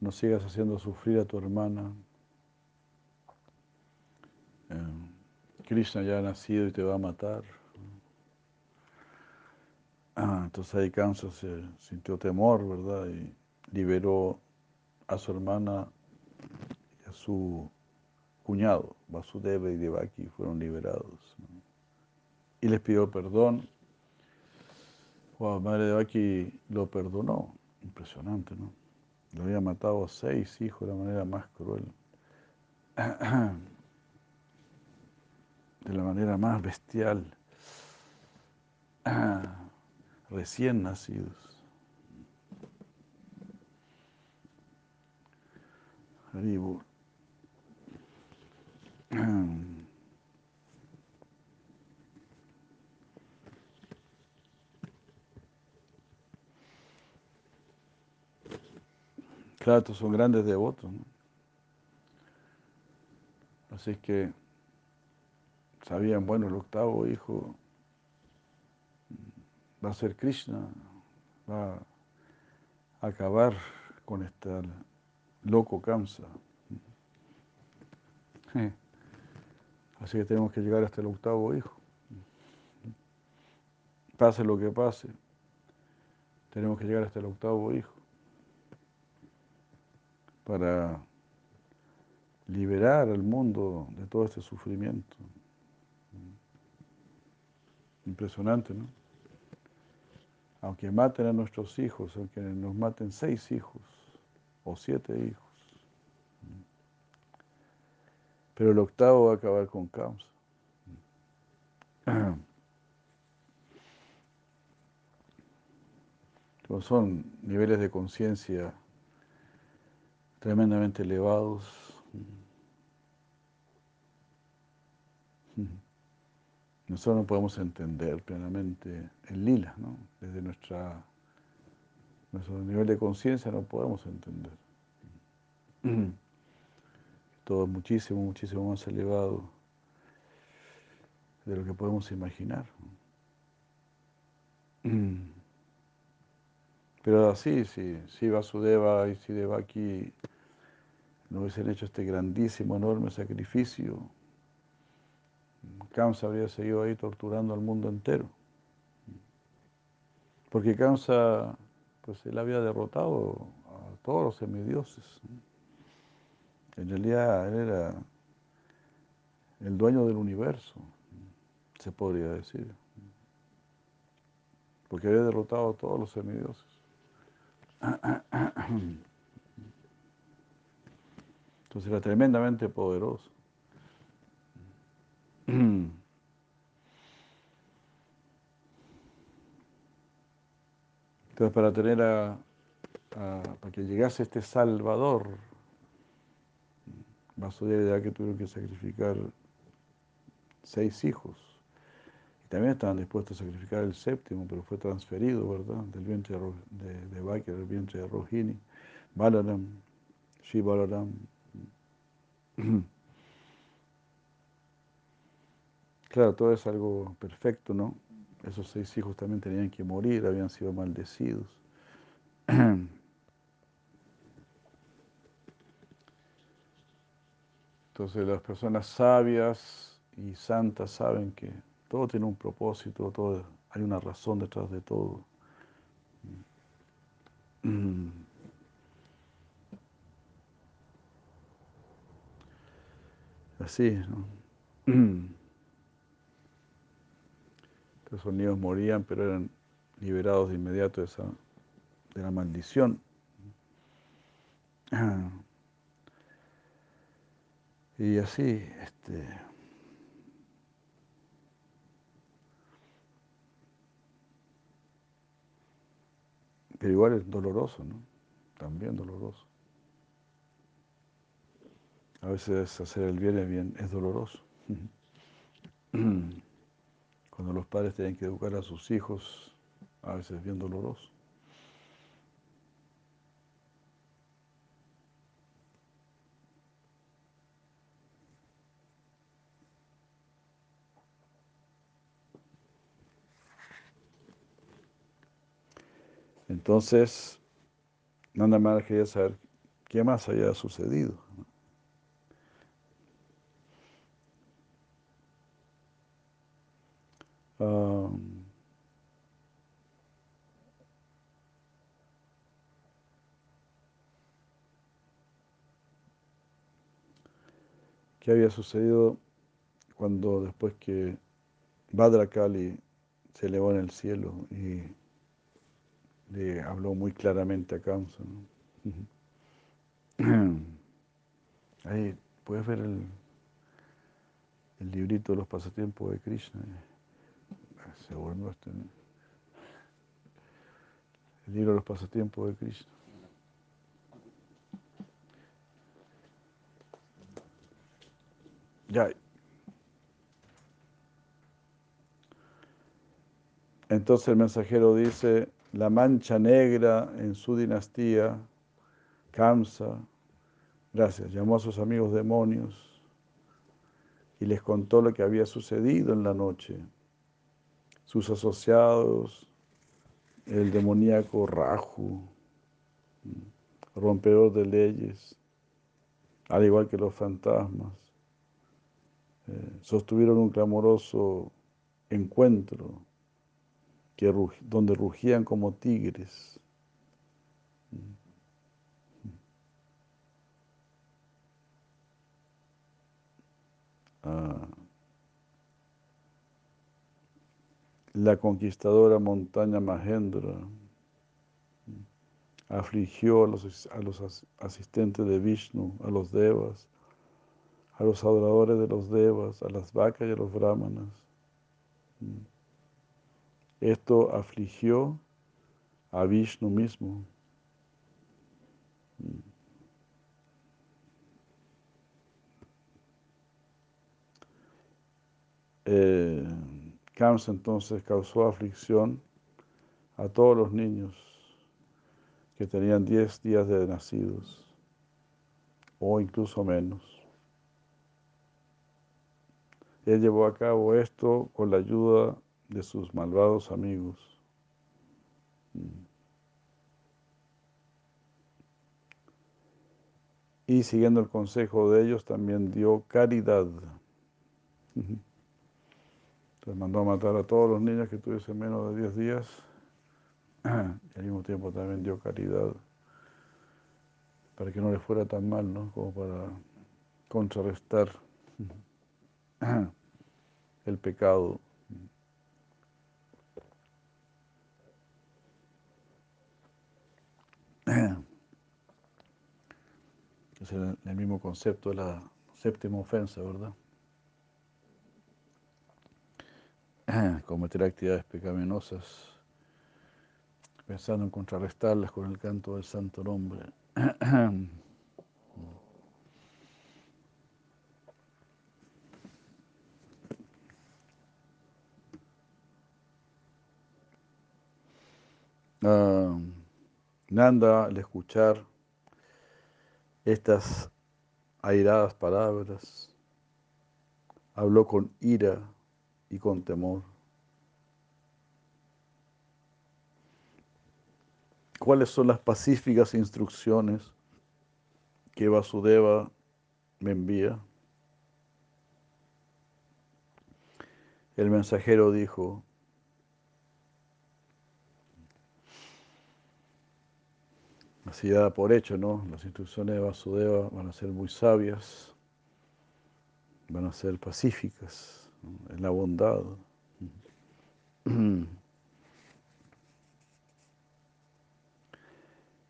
no sigas haciendo sufrir a tu hermana. Eh, Krishna ya ha nacido y te va a matar. Ah, entonces ahí Kamsa se sintió temor, ¿verdad? Y liberó a su hermana y a su cuñado, Vasudeva y Devaki, fueron liberados. Y les pidió perdón. Wow, Madre Devaki lo perdonó. Impresionante, ¿no? Lo había matado a seis hijos de la manera más cruel. (clears throat) De la manera más bestial. (clears throat) Recién nacidos. Haribur. Claro, estos son grandes devotos. Así que sabían, bueno, el octavo hijo va a ser Krishna, va a acabar con este loco Kamsa. Así que tenemos que llegar hasta el octavo hijo. Pase lo que pase, tenemos que llegar hasta el octavo hijo para liberar al mundo de todo este sufrimiento. Impresionante, ¿no? Aunque maten a nuestros hijos, aunque nos maten seis hijos o siete hijos, pero el octavo va a acabar con caos. (clears throat) son niveles de conciencia tremendamente elevados. Nosotros no podemos entender plenamente el lila, ¿no? Desde nuestra, nuestro nivel de conciencia no podemos entender. Todo muchísimo, muchísimo más elevado de lo que podemos imaginar. Pero así, sí, si Vasudeva y si Devaki no hubiesen hecho este grandísimo, enorme sacrificio, Kamsa habría seguido ahí torturando al mundo entero. Porque Kamsa, pues él había derrotado a todos los semidioses. En realidad él era el dueño del universo, se podría decir. Porque había derrotado a todos los semidioses. Entonces era tremendamente poderoso. (clears throat) Entonces para tener a, para que llegase este Salvador, Vasudeva que tuvieron que sacrificar seis hijos. Y también estaban dispuestos a sacrificar el séptimo, pero fue transferido, ¿verdad? Del vientre de, de Baki al vientre de Rohini. Balaram, Shivalaram. (clears throat) Claro, todo es algo perfecto, ¿no? Esos seis hijos también tenían que morir, habían sido maldecidos. (clears throat) Entonces las personas sabias y santas saben que todo tiene un propósito, todo, hay una razón detrás de todo. (clears throat) Así, ¿no? (clears throat) Esos niños morían, pero eran liberados de inmediato de, esa, de la maldición. (clears throat) Y así, este, pero igual es doloroso, ¿no? También doloroso. A veces hacer el bien es, bien, es doloroso. (clears throat) cuando los padres tienen que educar a sus hijos, a veces es bien doloroso. Entonces, nada más quería saber qué más había sucedido. Um, qué había sucedido cuando después que Badrakali se elevó en el cielo y le habló muy claramente a Kamsa. (coughs) Ahí puedes ver el, el librito de los pasatiempos de Krishna. Se volvió este, El libro de los pasatiempos de Krishna. Ya. Entonces el mensajero dice, la mancha negra en su dinastía, Kamsa, gracias, llamó a sus amigos demonios y les contó lo que había sucedido en la noche. Sus asociados, el demoníaco Raju, rompedor de leyes, al igual que los fantasmas, eh, sostuvieron un clamoroso encuentro que, donde rugían como tigres. Ah. La conquistadora montaña Mahendra afligió a los, a los asistentes de Vishnu, a los devas, a los adoradores de los devas, a las vacas y a los brahmanas. Esto afligió a Vishnu mismo. Eh, Kamsa entonces causó aflicción a todos los niños que tenían 10 días de nacidos o incluso menos. Él llevó a cabo esto con la ayuda de sus malvados amigos. Y siguiendo el consejo de ellos, también dio caridad. Entonces mandó a matar a todos los niños que tuviesen menos de 10 días (clears throat) y al mismo tiempo también dio caridad para que no les fuera tan mal, ¿no? Como para contrarrestar (clears throat) el pecado. (clears throat) Es el, mismo concepto de la séptima ofensa, ¿verdad? (clears throat) Cometer actividades pecaminosas pensando en contrarrestarlas con el canto del santo nombre. (clears throat) Ah, Nanda, al escuchar estas airadas palabras, habló con ira y con temor. ¿Cuáles son las pacíficas instrucciones que Vasudeva me envía? El mensajero dijo, así da por hecho, ¿no? Las instrucciones de Vasudeva van a ser muy sabias, van a ser pacíficas, en la bondad. (clears throat)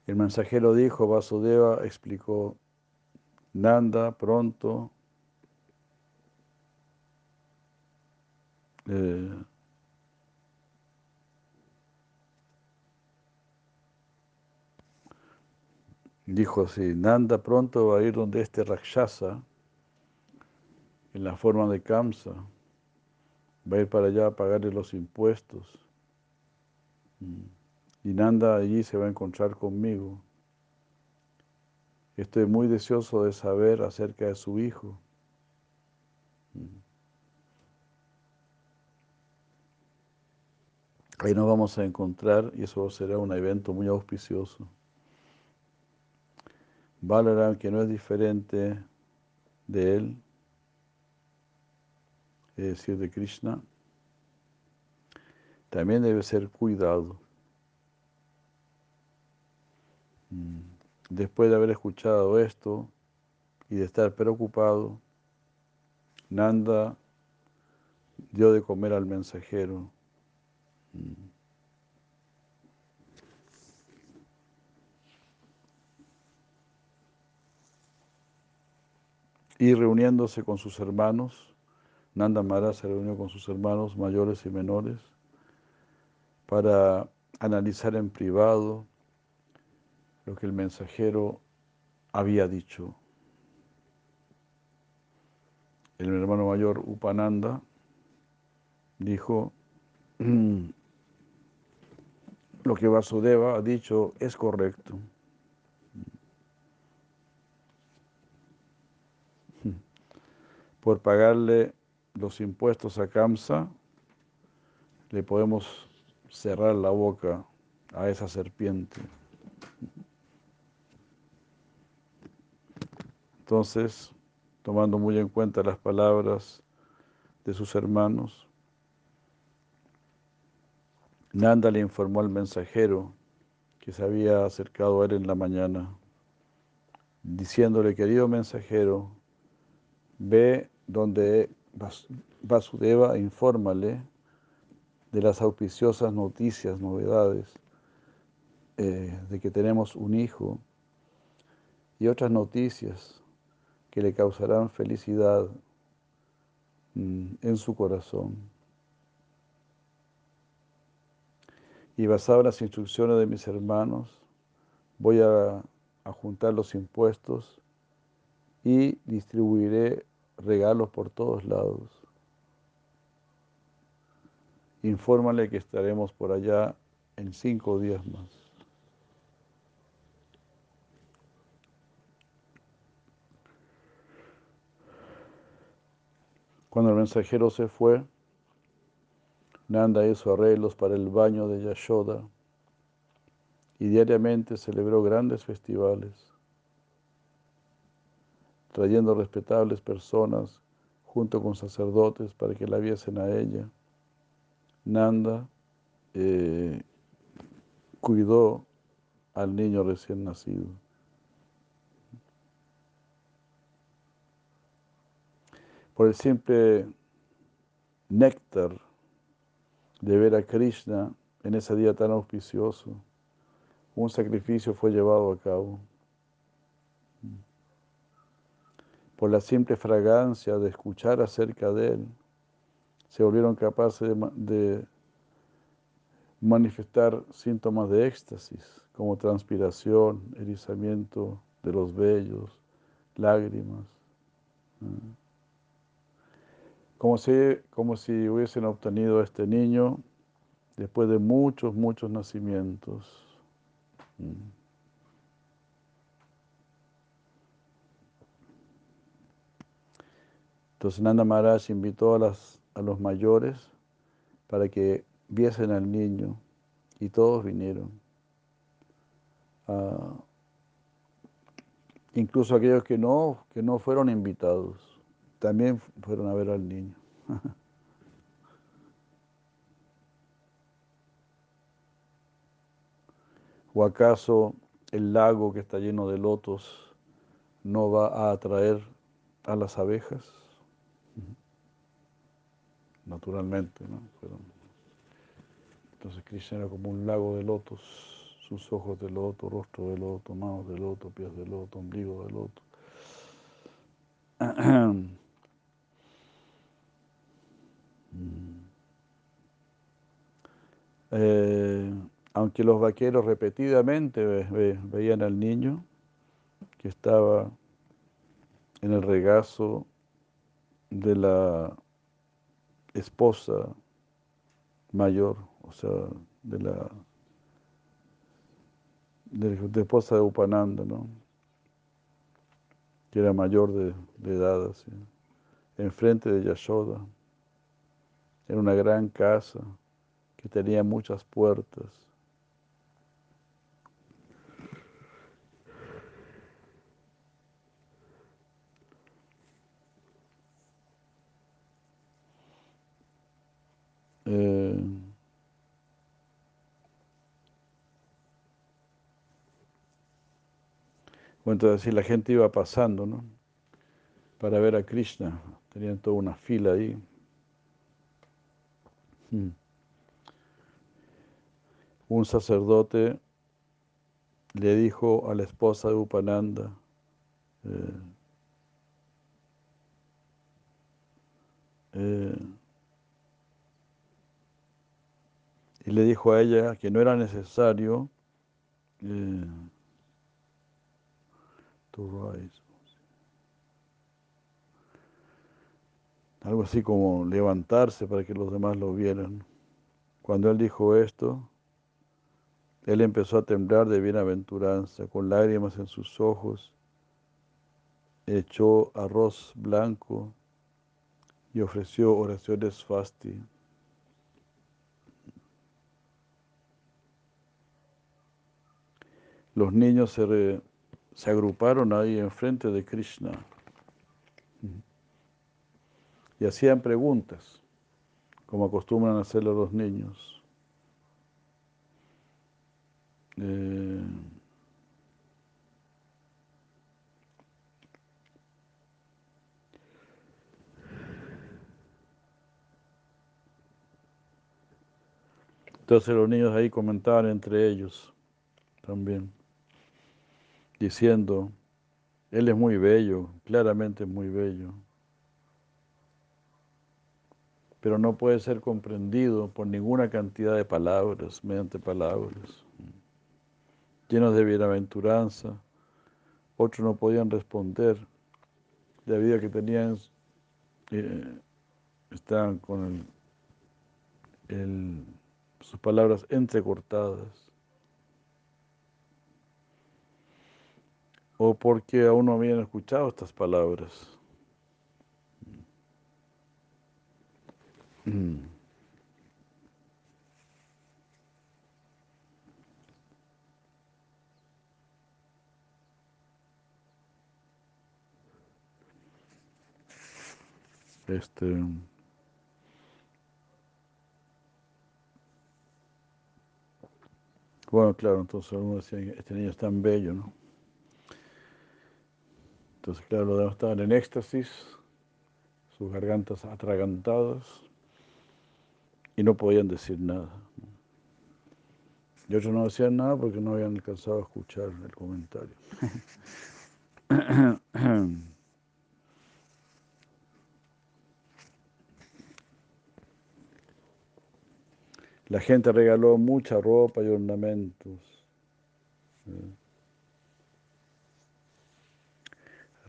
El mensajero dijo, Vasudeva explicó, Nanda pronto eh, dijo así, Nanda pronto va a ir donde este Rakshasa, en la forma de Kamsa, va a ir para allá a pagarle los impuestos. Mm. Y Nanda allí se va a encontrar conmigo. Estoy muy deseoso de saber acerca de su hijo. Ahí nos vamos a encontrar y eso será un evento muy auspicioso. Balaram, que no es diferente de él, decir, de Krishna, también debe ser cuidado. Mm. Después de haber escuchado esto y de estar preocupado, Nanda dio de comer al mensajero. Mm. Y reuniéndose con sus hermanos, Nanda Maharaj se reunió con sus hermanos mayores y menores para analizar en privado lo que el mensajero había dicho. El hermano mayor Upananda dijo, lo que Vasudeva ha dicho es correcto. Por pagarle los impuestos a Kamsa, le podemos cerrar la boca a esa serpiente. Entonces, tomando muy en cuenta las palabras de sus hermanos, Nanda le informó al mensajero que se había acercado a él en la mañana, diciéndole, querido mensajero, ve donde Vasudeva infórmale de las auspiciosas noticias, novedades, eh, de que tenemos un hijo y otras noticias que le causarán felicidad mm, en su corazón. Y basado en las instrucciones de mis hermanos, voy a, a juntar los impuestos y distribuiré regalos por todos lados. Infórmale que estaremos por allá en cinco días más. Cuando el mensajero se fue, Nanda hizo arreglos para el baño de Yashoda y diariamente celebró grandes festivales, trayendo respetables personas junto con sacerdotes para que la viesen a ella. Nanda eh, cuidó al niño recién nacido. por el simple néctar de ver a Krishna en ese día tan auspicioso, un sacrificio fue llevado a cabo. Por la simple fragancia de escuchar acerca de él, se volvieron capaces de, manifestar síntomas de éxtasis, como transpiración, erizamiento de los vellos, lágrimas como si, como si hubiesen obtenido a este niño después de muchos, muchos nacimientos. Entonces Nanda Maharaj invitó a, los mayores para que viesen al niño y todos vinieron. Ah, incluso aquellos que no, que no fueron invitados también fueron a ver al niño. (laughs) ¿O acaso el lago que está lleno de lotos no va a atraer a las abejas? Naturalmente, ¿no? entonces Krishna era como un lago de lotos, sus ojos de loto, rostro de loto, manos de loto, pies de loto, ombligo de loto. (clears throat) Eh, aunque los vaqueros repetidamente veían al niño que estaba en el regazo de la esposa mayor, o sea, de la, de, esposa de Upananda, que era mayor de, edad, así, enfrente de Yashoda, en una gran casa que tenía muchas puertas. Eh, bueno, entonces la gente iba pasando, ¿no? Para ver a Krishna, tenían toda una fila ahí. Hmm. Un sacerdote le dijo a la esposa de Upananda, eh, eh, y le dijo a ella que no era necesario eh, algo así como levantarse para que los demás lo vieran. Cuando él dijo esto, él empezó a temblar de bienaventuranza, con lágrimas en sus ojos, echó arroz blanco y ofreció oraciones fasti. Los niños se, se agruparon ahí enfrente de Krishna. Y hacían preguntas, como acostumbran hacerlo los niños. Eh, entonces los niños ahí comentaban entre ellos también, diciendo, él es muy bello, claramente es muy bello, pero no puede ser comprendido por ninguna cantidad de palabras, mediante palabras llenos de bienaventuranza. Otros no podían responder debido a que tenían, eh, estaban con sus palabras entrecortadas. O porque aún no habían escuchado estas palabras. Mm. Este, bueno, claro, entonces uno decía, este niño es tan bello, ¿no? Entonces, claro, los demás estaban en éxtasis, sus gargantas atragantadas, y no podían decir nada. Y otros no decían nada porque no habían alcanzado a escuchar el comentario. La gente regaló mucha ropa y ornamentos.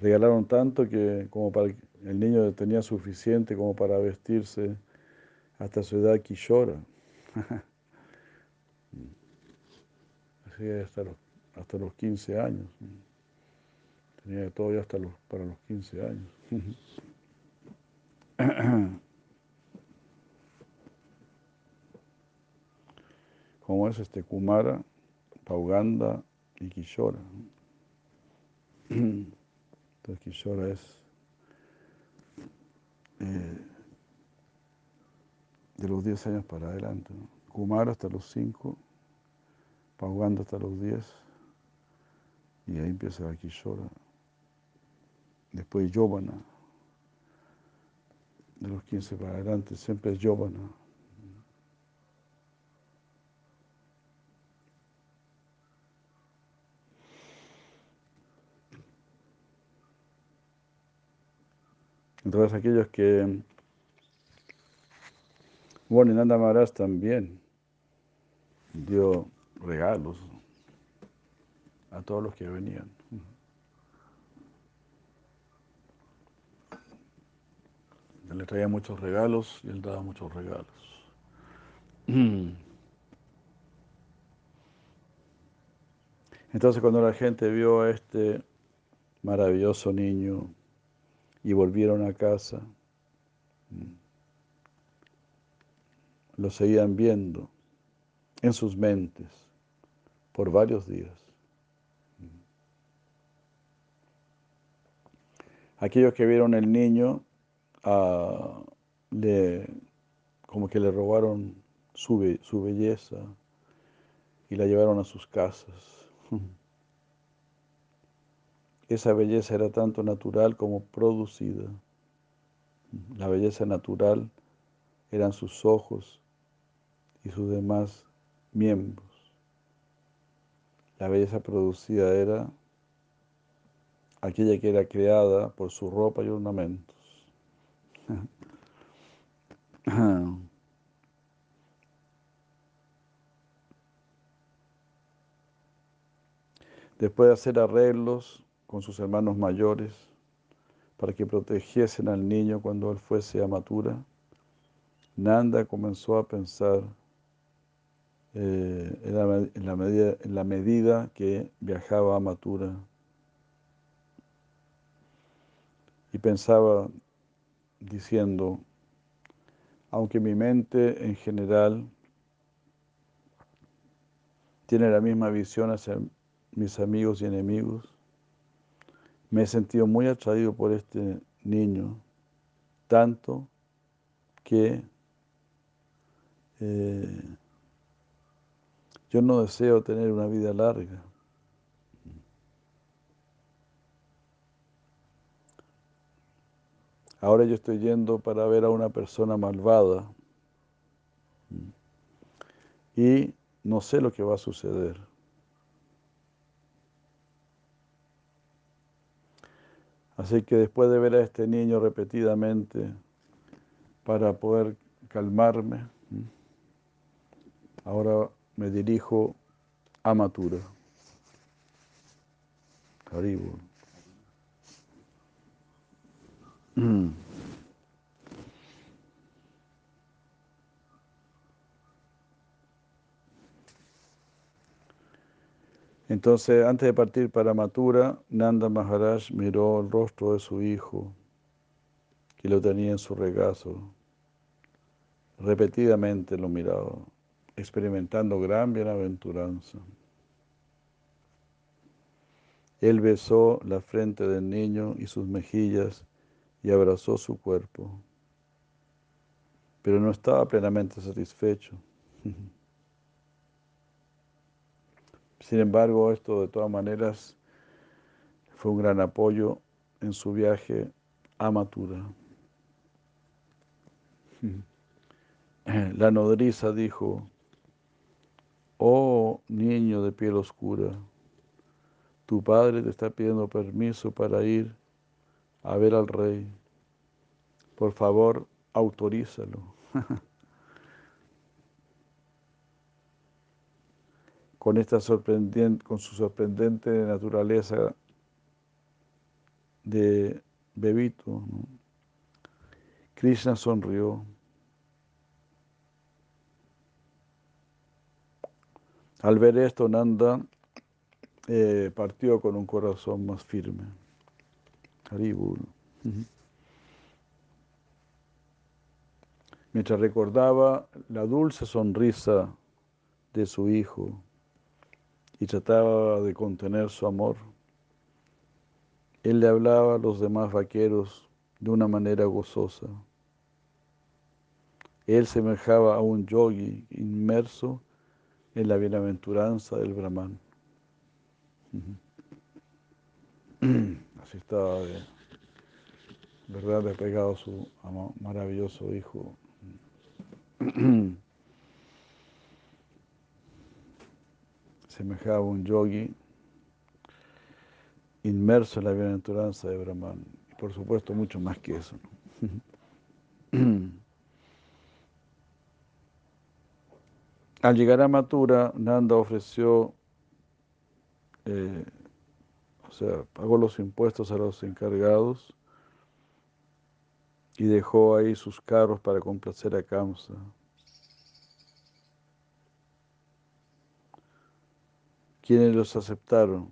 Regalaron tanto que como para el niño tenía suficiente como para vestirse hasta su edad Kishora. (laughs) Así hasta los, hasta los 15 años. Tenía todo ya hasta los, para los 15 años. (coughs) como es este Kumara, Pauganda y Kishora. (coughs) Entonces Kishora es eh, de los 10 años para adelante. Kumara hasta los 5, Pauganda hasta los 10, y ahí empieza la Kishora. Después Yovana, de los 15 para adelante, siempre es Yovana. Entonces aquellos que, bueno, Nanda Maharaj también dio regalos a todos los que venían. Le traía muchos regalos y él daba muchos regalos. (clears throat) Entonces cuando la gente vio a este maravilloso niño, y volvieron a casa. lo seguían viendo en sus mentes por varios días. Aquellos que vieron el niño, ah, como que le robaron su, su belleza y la llevaron a sus casas. (laughs) Esa belleza era tanto natural como producida. La belleza natural eran sus ojos y sus demás miembros. La belleza producida era aquella que era creada por su ropa y ornamentos. Después de hacer arreglos con sus hermanos mayores para que protegiesen al niño cuando él fuese a Matura, Nanda comenzó a pensar eh, en, la, medida, en la medida que viajaba a Matura y pensaba diciendo, aunque mi mente en general tiene la misma visión hacia mis amigos y enemigos, me he sentido muy atraído por este niño, tanto que eh, yo no deseo tener una vida larga. Ahora yo estoy yendo para ver a una persona malvada y no sé lo que va a suceder. Así que después de ver a este niño repetidamente, para poder calmarme, ahora me dirijo a Matura. Haribo. (clears throat) Entonces, antes de partir para Matura, Nanda Maharaj miró el rostro de su hijo, que lo tenía en su regazo. Repetidamente lo miraba, experimentando gran bienaventuranza. Él besó la frente del niño y sus mejillas y abrazó su cuerpo, pero no estaba plenamente satisfecho. (laughs) Sin embargo, esto de todas maneras fue un gran apoyo en su viaje a Matura. La nodriza dijo, oh niño de piel oscura, tu padre te está pidiendo permiso para ir a ver al rey. Por favor, autorízalo. (laughs) con, esta sorprendente, con su sorprendente naturaleza de bebito. Krishna sonrió. Al ver esto, Nanda eh, partió con un corazón más firme. Haribul. Mientras recordaba la dulce sonrisa de su hijo, y trataba de contener su amor. Él le hablaba a los demás vaqueros de una manera gozosa. Él semejaba a un yogi inmerso en la bienaventuranza del Brahman. (clears throat) Así estaba de verdad despegado su maravilloso hijo. (clears throat) semejaba un yogi inmerso en la bienaventuranza de Brahman. Y por supuesto, mucho más que eso. (clears throat) Al llegar a Matura, Nanda ofreció, eh, o sea, pagó los impuestos a los encargados y dejó ahí sus carros para complacer a Kamsa. Quienes los aceptaron.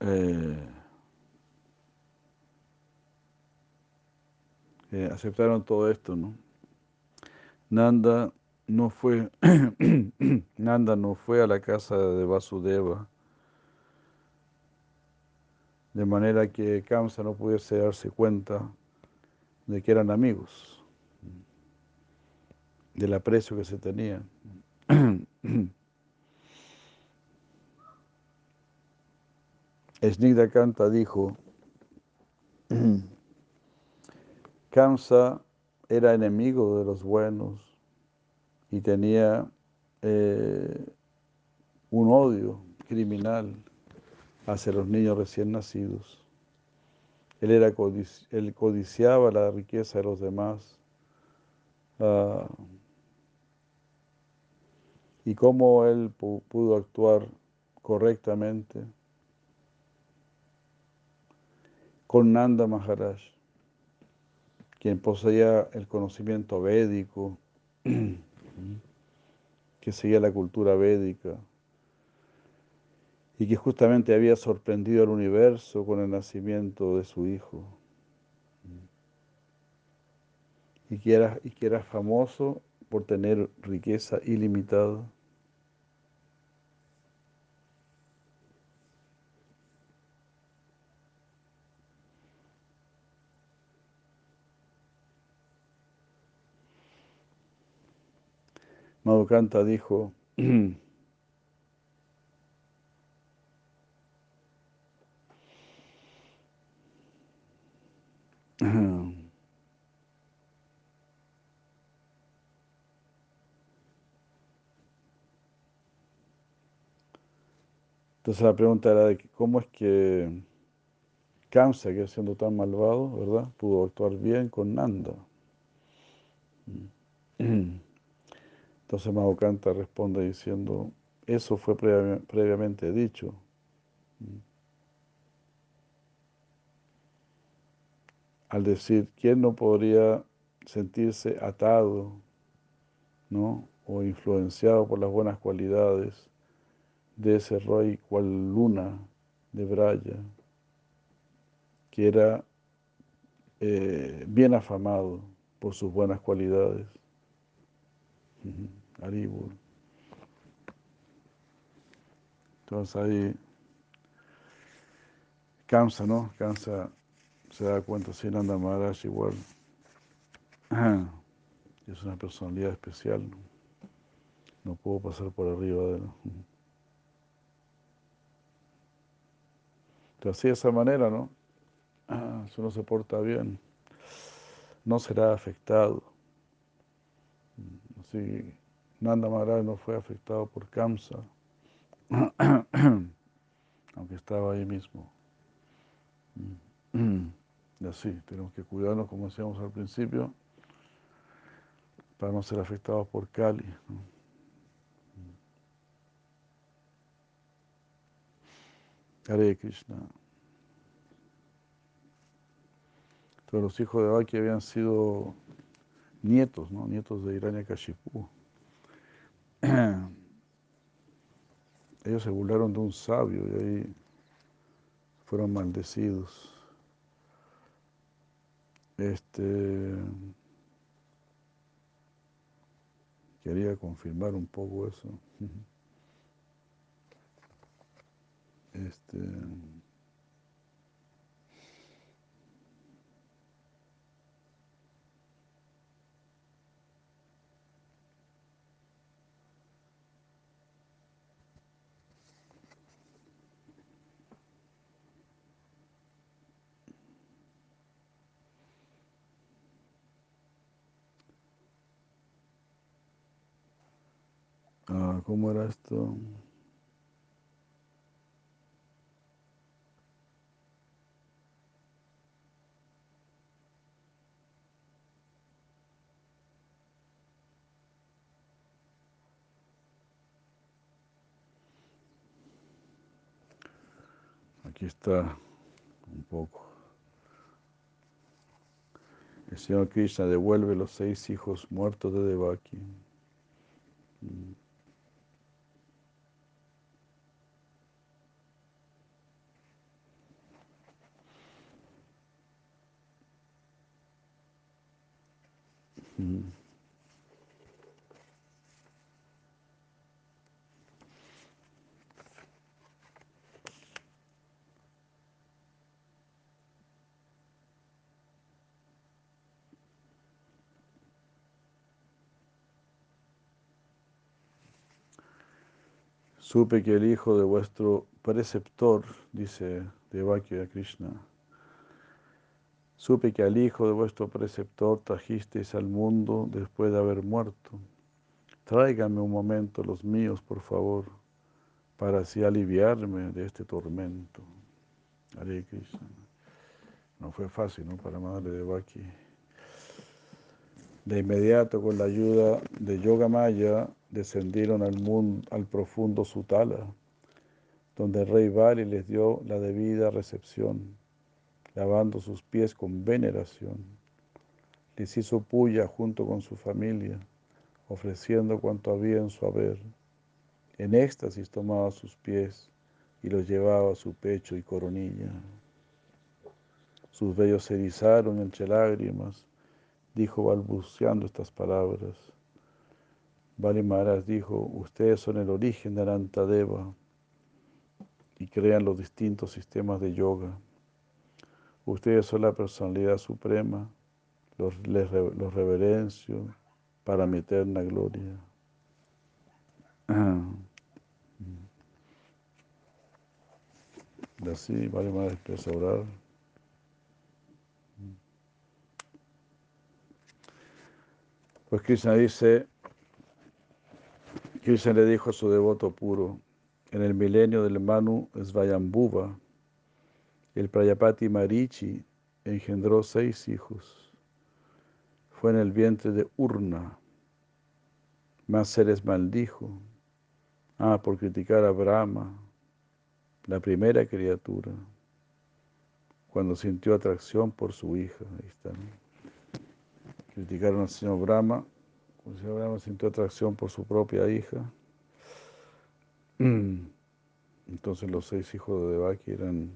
Eh, eh, aceptaron todo esto, ¿no? Nanda no fue, (clears throat) Nanda no fue a la casa de Vasudeva, de manera que Kamsa no pudiese darse cuenta de que eran amigos, del aprecio que se tenían. (clears throat) Snigda Kanta dijo, Kamsa era enemigo de los buenos y tenía eh, un odio criminal hacia los niños recién nacidos. Él, era codiciaba la riqueza de los demás. Y cómo él pudo actuar correctamente con Nanda Maharaj, quien poseía el conocimiento védico, (clears throat) que seguía la cultura védica y que justamente había sorprendido al universo con el nacimiento de su hijo y que era, y que era famoso por tener riqueza ilimitada. Madhukanta dijo, (clears throat) Entonces la pregunta era de cómo es que Kamsa, que siendo tan malvado, ¿verdad? Pudo actuar bien con Nanda. (clears throat) Entonces Mahokanta responde diciendo, eso fue previamente dicho. Al decir, ¿quién no podría sentirse atado ¿no? o influenciado por las buenas cualidades de ese rey cual luna de Braya, que era eh, bien afamado por sus buenas cualidades? Aribur. Entonces ahí cansa, ¿no? Cansa, se da cuenta, si Nanda Maharaj igual. (clears throat) Es una personalidad especial, ¿no? puedo pasar por arriba de él. Entonces, así de esa manera, ¿no? (clears throat) Si uno se porta bien, no será afectado. Así, Nanda Maharaj no fue afectado por Kamsa, (clears throat) aunque estaba ahí mismo. Y así, tenemos que cuidarnos, como decíamos al principio, para no ser afectados por Kali. Hare Krishna. Todos los hijos de Baki habían sido nietos, ¿no? Nietos de Hiranyakashipu. (clears throat) Ellos se burlaron de un sabio y ahí fueron maldecidos. Este quería confirmar un poco eso. Este Ah, ¿Cómo era esto? Aquí está un poco. El Señor Krishna devuelve los seis hijos muertos de Devaki. Supe que el hijo de vuestro preceptor, dice Devakya Krishna, supe que al hijo de vuestro preceptor trajisteis al mundo después de haber muerto. Tráigame un momento los míos, por favor, para así aliviarme de este tormento. Hare. No fue fácil, ¿no? Para Madre Devaki. De inmediato, con la ayuda de Yoga Maya, descendieron al, mundo, al profundo Sutala, donde el rey Bali les dio la debida recepción, lavando sus pies con veneración. Les hizo puya junto con su familia, ofreciendo cuanto había en su haber. En éxtasis tomaba sus pies y los llevaba a su pecho y coronilla. Sus vellos se erizaron entre lágrimas, dijo balbuceando estas palabras. Maharaj dijo, ustedes son el origen de Anantadeva y crean los distintos sistemas de yoga. Ustedes son la personalidad suprema, los, los reverencio para mi eterna gloria. Así, Bali Maharaj empieza a orar. Pues Krishna dice, Krishna le dijo a su devoto puro, en el milenio del Manu Svayambhuva, el Prayapati Marichi engendró seis hijos. Fue en el vientre de Urna. Más seres maldijo. Ah, por criticar a Brahma, la primera criatura, cuando sintió atracción por su hija. Ahí está criticaron al señor Brahma, el señor Brahma sintió atracción por su propia hija. (clears throat) Entonces los seis hijos de Devaki eran,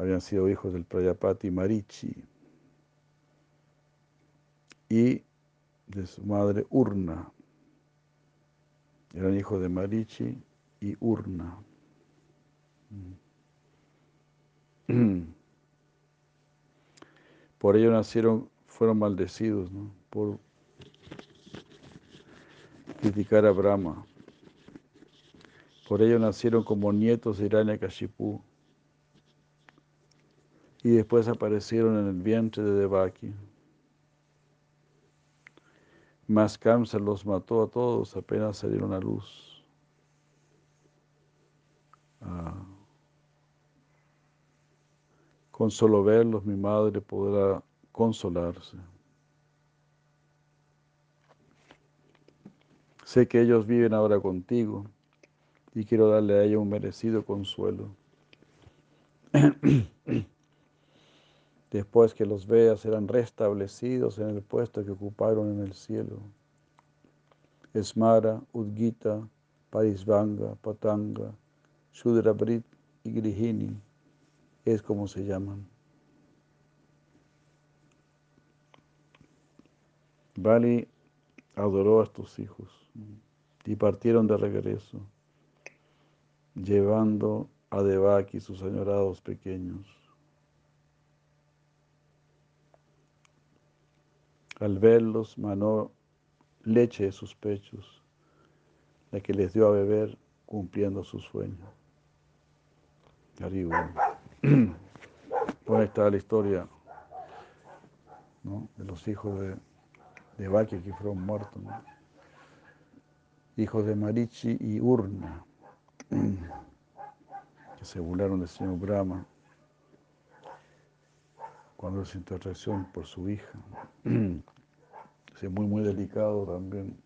habían sido hijos del Prayapati Marichi y de su madre Urna. Eran hijos de Marichi y Urna. (clears throat) Por ello nacieron fueron maldecidos por criticar a Brahma. Por ello nacieron como nietos de Hiranyakashipu y después aparecieron en el vientre de Devaki. Mas Kamsa los mató a todos apenas salieron a luz. Ah. Con solo verlos mi madre podrá consolarse. Sé que ellos viven ahora contigo y quiero darle a ellos un merecido consuelo. (clears throat) Después que los veas serán restablecidos en el puesto que ocuparon en el cielo. Esmara, Udgita, Parisvanga, Patanga, Shudrabrit y Grihini es como se llaman. Bali adoró a estos hijos y partieron de regreso, llevando a Devaki sus añorados pequeños. Al verlos, manó leche de sus pechos, la que les dio a beber cumpliendo su sueño. Por (clears throat) ahí está la historia de los hijos de de que fueron muertos, hijos de Marichi y Urna, (clears throat) que se burlaron del señor Brahma cuando sintió atracción por su hija. (clears throat) Es muy, muy delicado también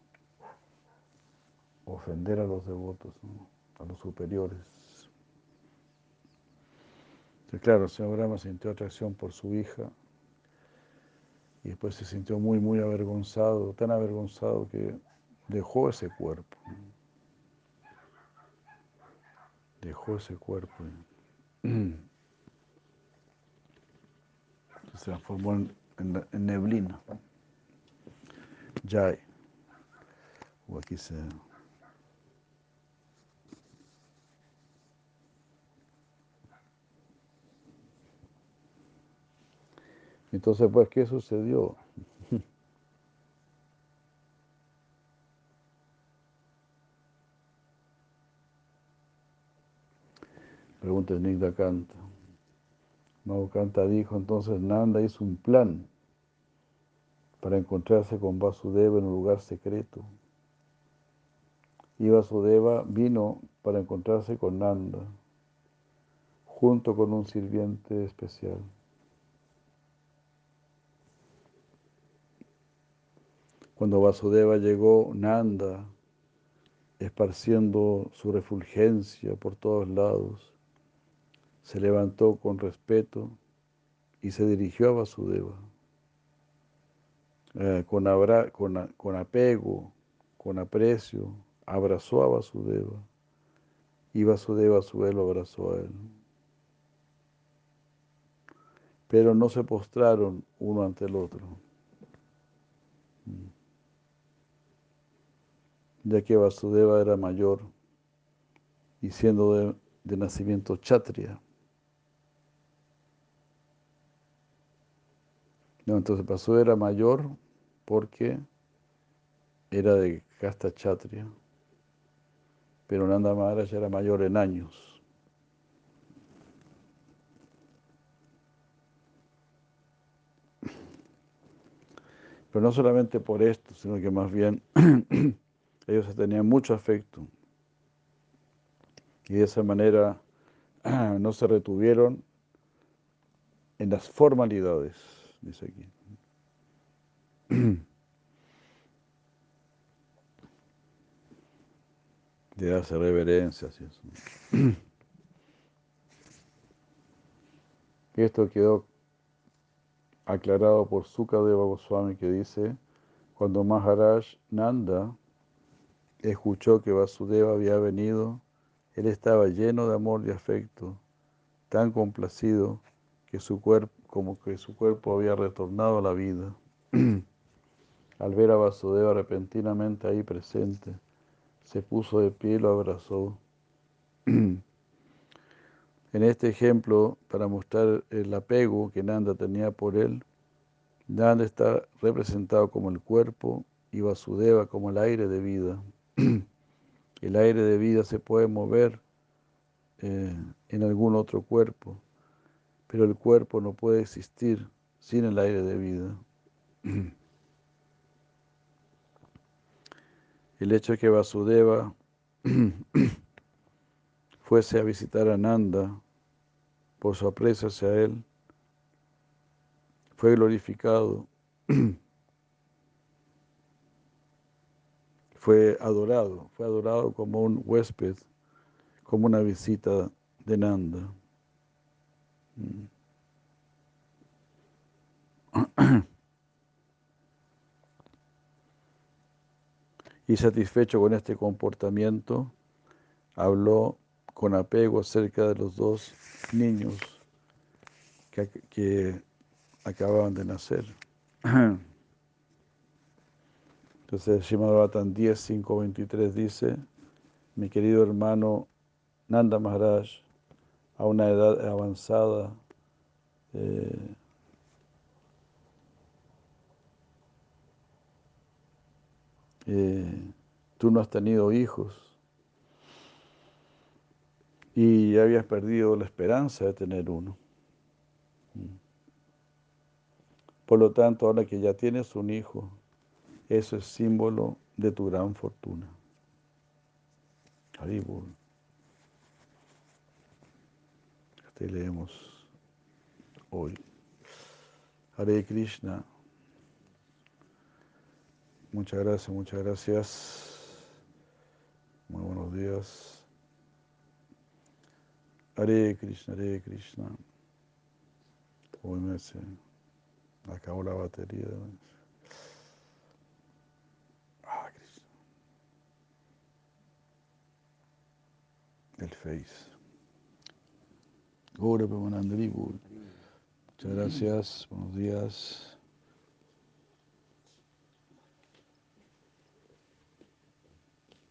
ofender a los devotos, a los superiores. claro, el señor Brahma sintió atracción por su hija y después se sintió muy, muy avergonzado, tan avergonzado que dejó ese cuerpo. Dejó ese cuerpo. (clears throat) Se transformó en, neblina. Jai. O aquí se. Entonces, pues, ¿qué sucedió? (laughs) Pregunta Nigda Kanta. Kanta dijo entonces Nanda hizo un plan para encontrarse con Vasudeva en un lugar secreto. Y Vasudeva vino para encontrarse con Nanda, junto con un sirviente especial. Cuando Vasudeva llegó, Nanda, esparciendo su refulgencia por todos lados, se levantó con respeto y se dirigió a Vasudeva. Eh, con, con, con apego, con aprecio, abrazó a Vasudeva y Vasudeva a su abrazó a él. Pero no se postraron uno ante el otro. Mm. Ya que Vasudeva era mayor y siendo de nacimiento chatria. No, entonces Vasudeva era mayor porque era de casta chatria, pero Nanda Maharaj era mayor en años. Pero no solamente por esto, sino que más bien (clears throat) ellos tenían mucho afecto. Y de esa manera (clears throat) no se retuvieron en las formalidades, dice aquí. (clears throat) de darse reverencias y eso. Esto quedó aclarado por Sukadeva Goswami que dice, cuando Maharaj Nanda escuchó que Vasudeva había venido, él estaba lleno de amor y afecto, tan complacido que su cuerpo, como que su cuerpo había retornado a la vida. (clears throat) Al ver a Vasudeva repentinamente ahí presente, se puso de pie y lo abrazó. (clears throat) en este ejemplo, para mostrar el apego que Nanda tenía por él, Nanda está representado como el cuerpo y Vasudeva como el aire de vida. (clears throat) el aire de vida se puede mover eh, en algún otro cuerpo, pero el cuerpo no puede existir sin el aire de vida. (clears throat) el hecho de que Vasudeva (clears throat) fuese a visitar a Nanda por su aprecio hacia él, fue glorificado, (clears throat) fue adorado, fue adorado como un huésped, como una visita de Nanda. (clears throat) y satisfecho con este comportamiento, habló con apego acerca de los dos niños que, acababan de nacer. (clears throat) Entonces, Shimad 10, 5, 23 dice, mi querido hermano Nanda Maharaj, a una edad avanzada, eh, Eh, tú no has tenido hijos y ya habías perdido la esperanza de tener uno. Por lo tanto, ahora que ya tienes un hijo, eso es símbolo de tu gran fortuna. Te leemos hoy. Hare Krishna. Muchas gracias, muchas gracias. Muy buenos días. Hare Krishna, Hare Krishna. Hoy me se acabó la batería. Ah, Krishna. El Face. Muchas gracias, buenos días.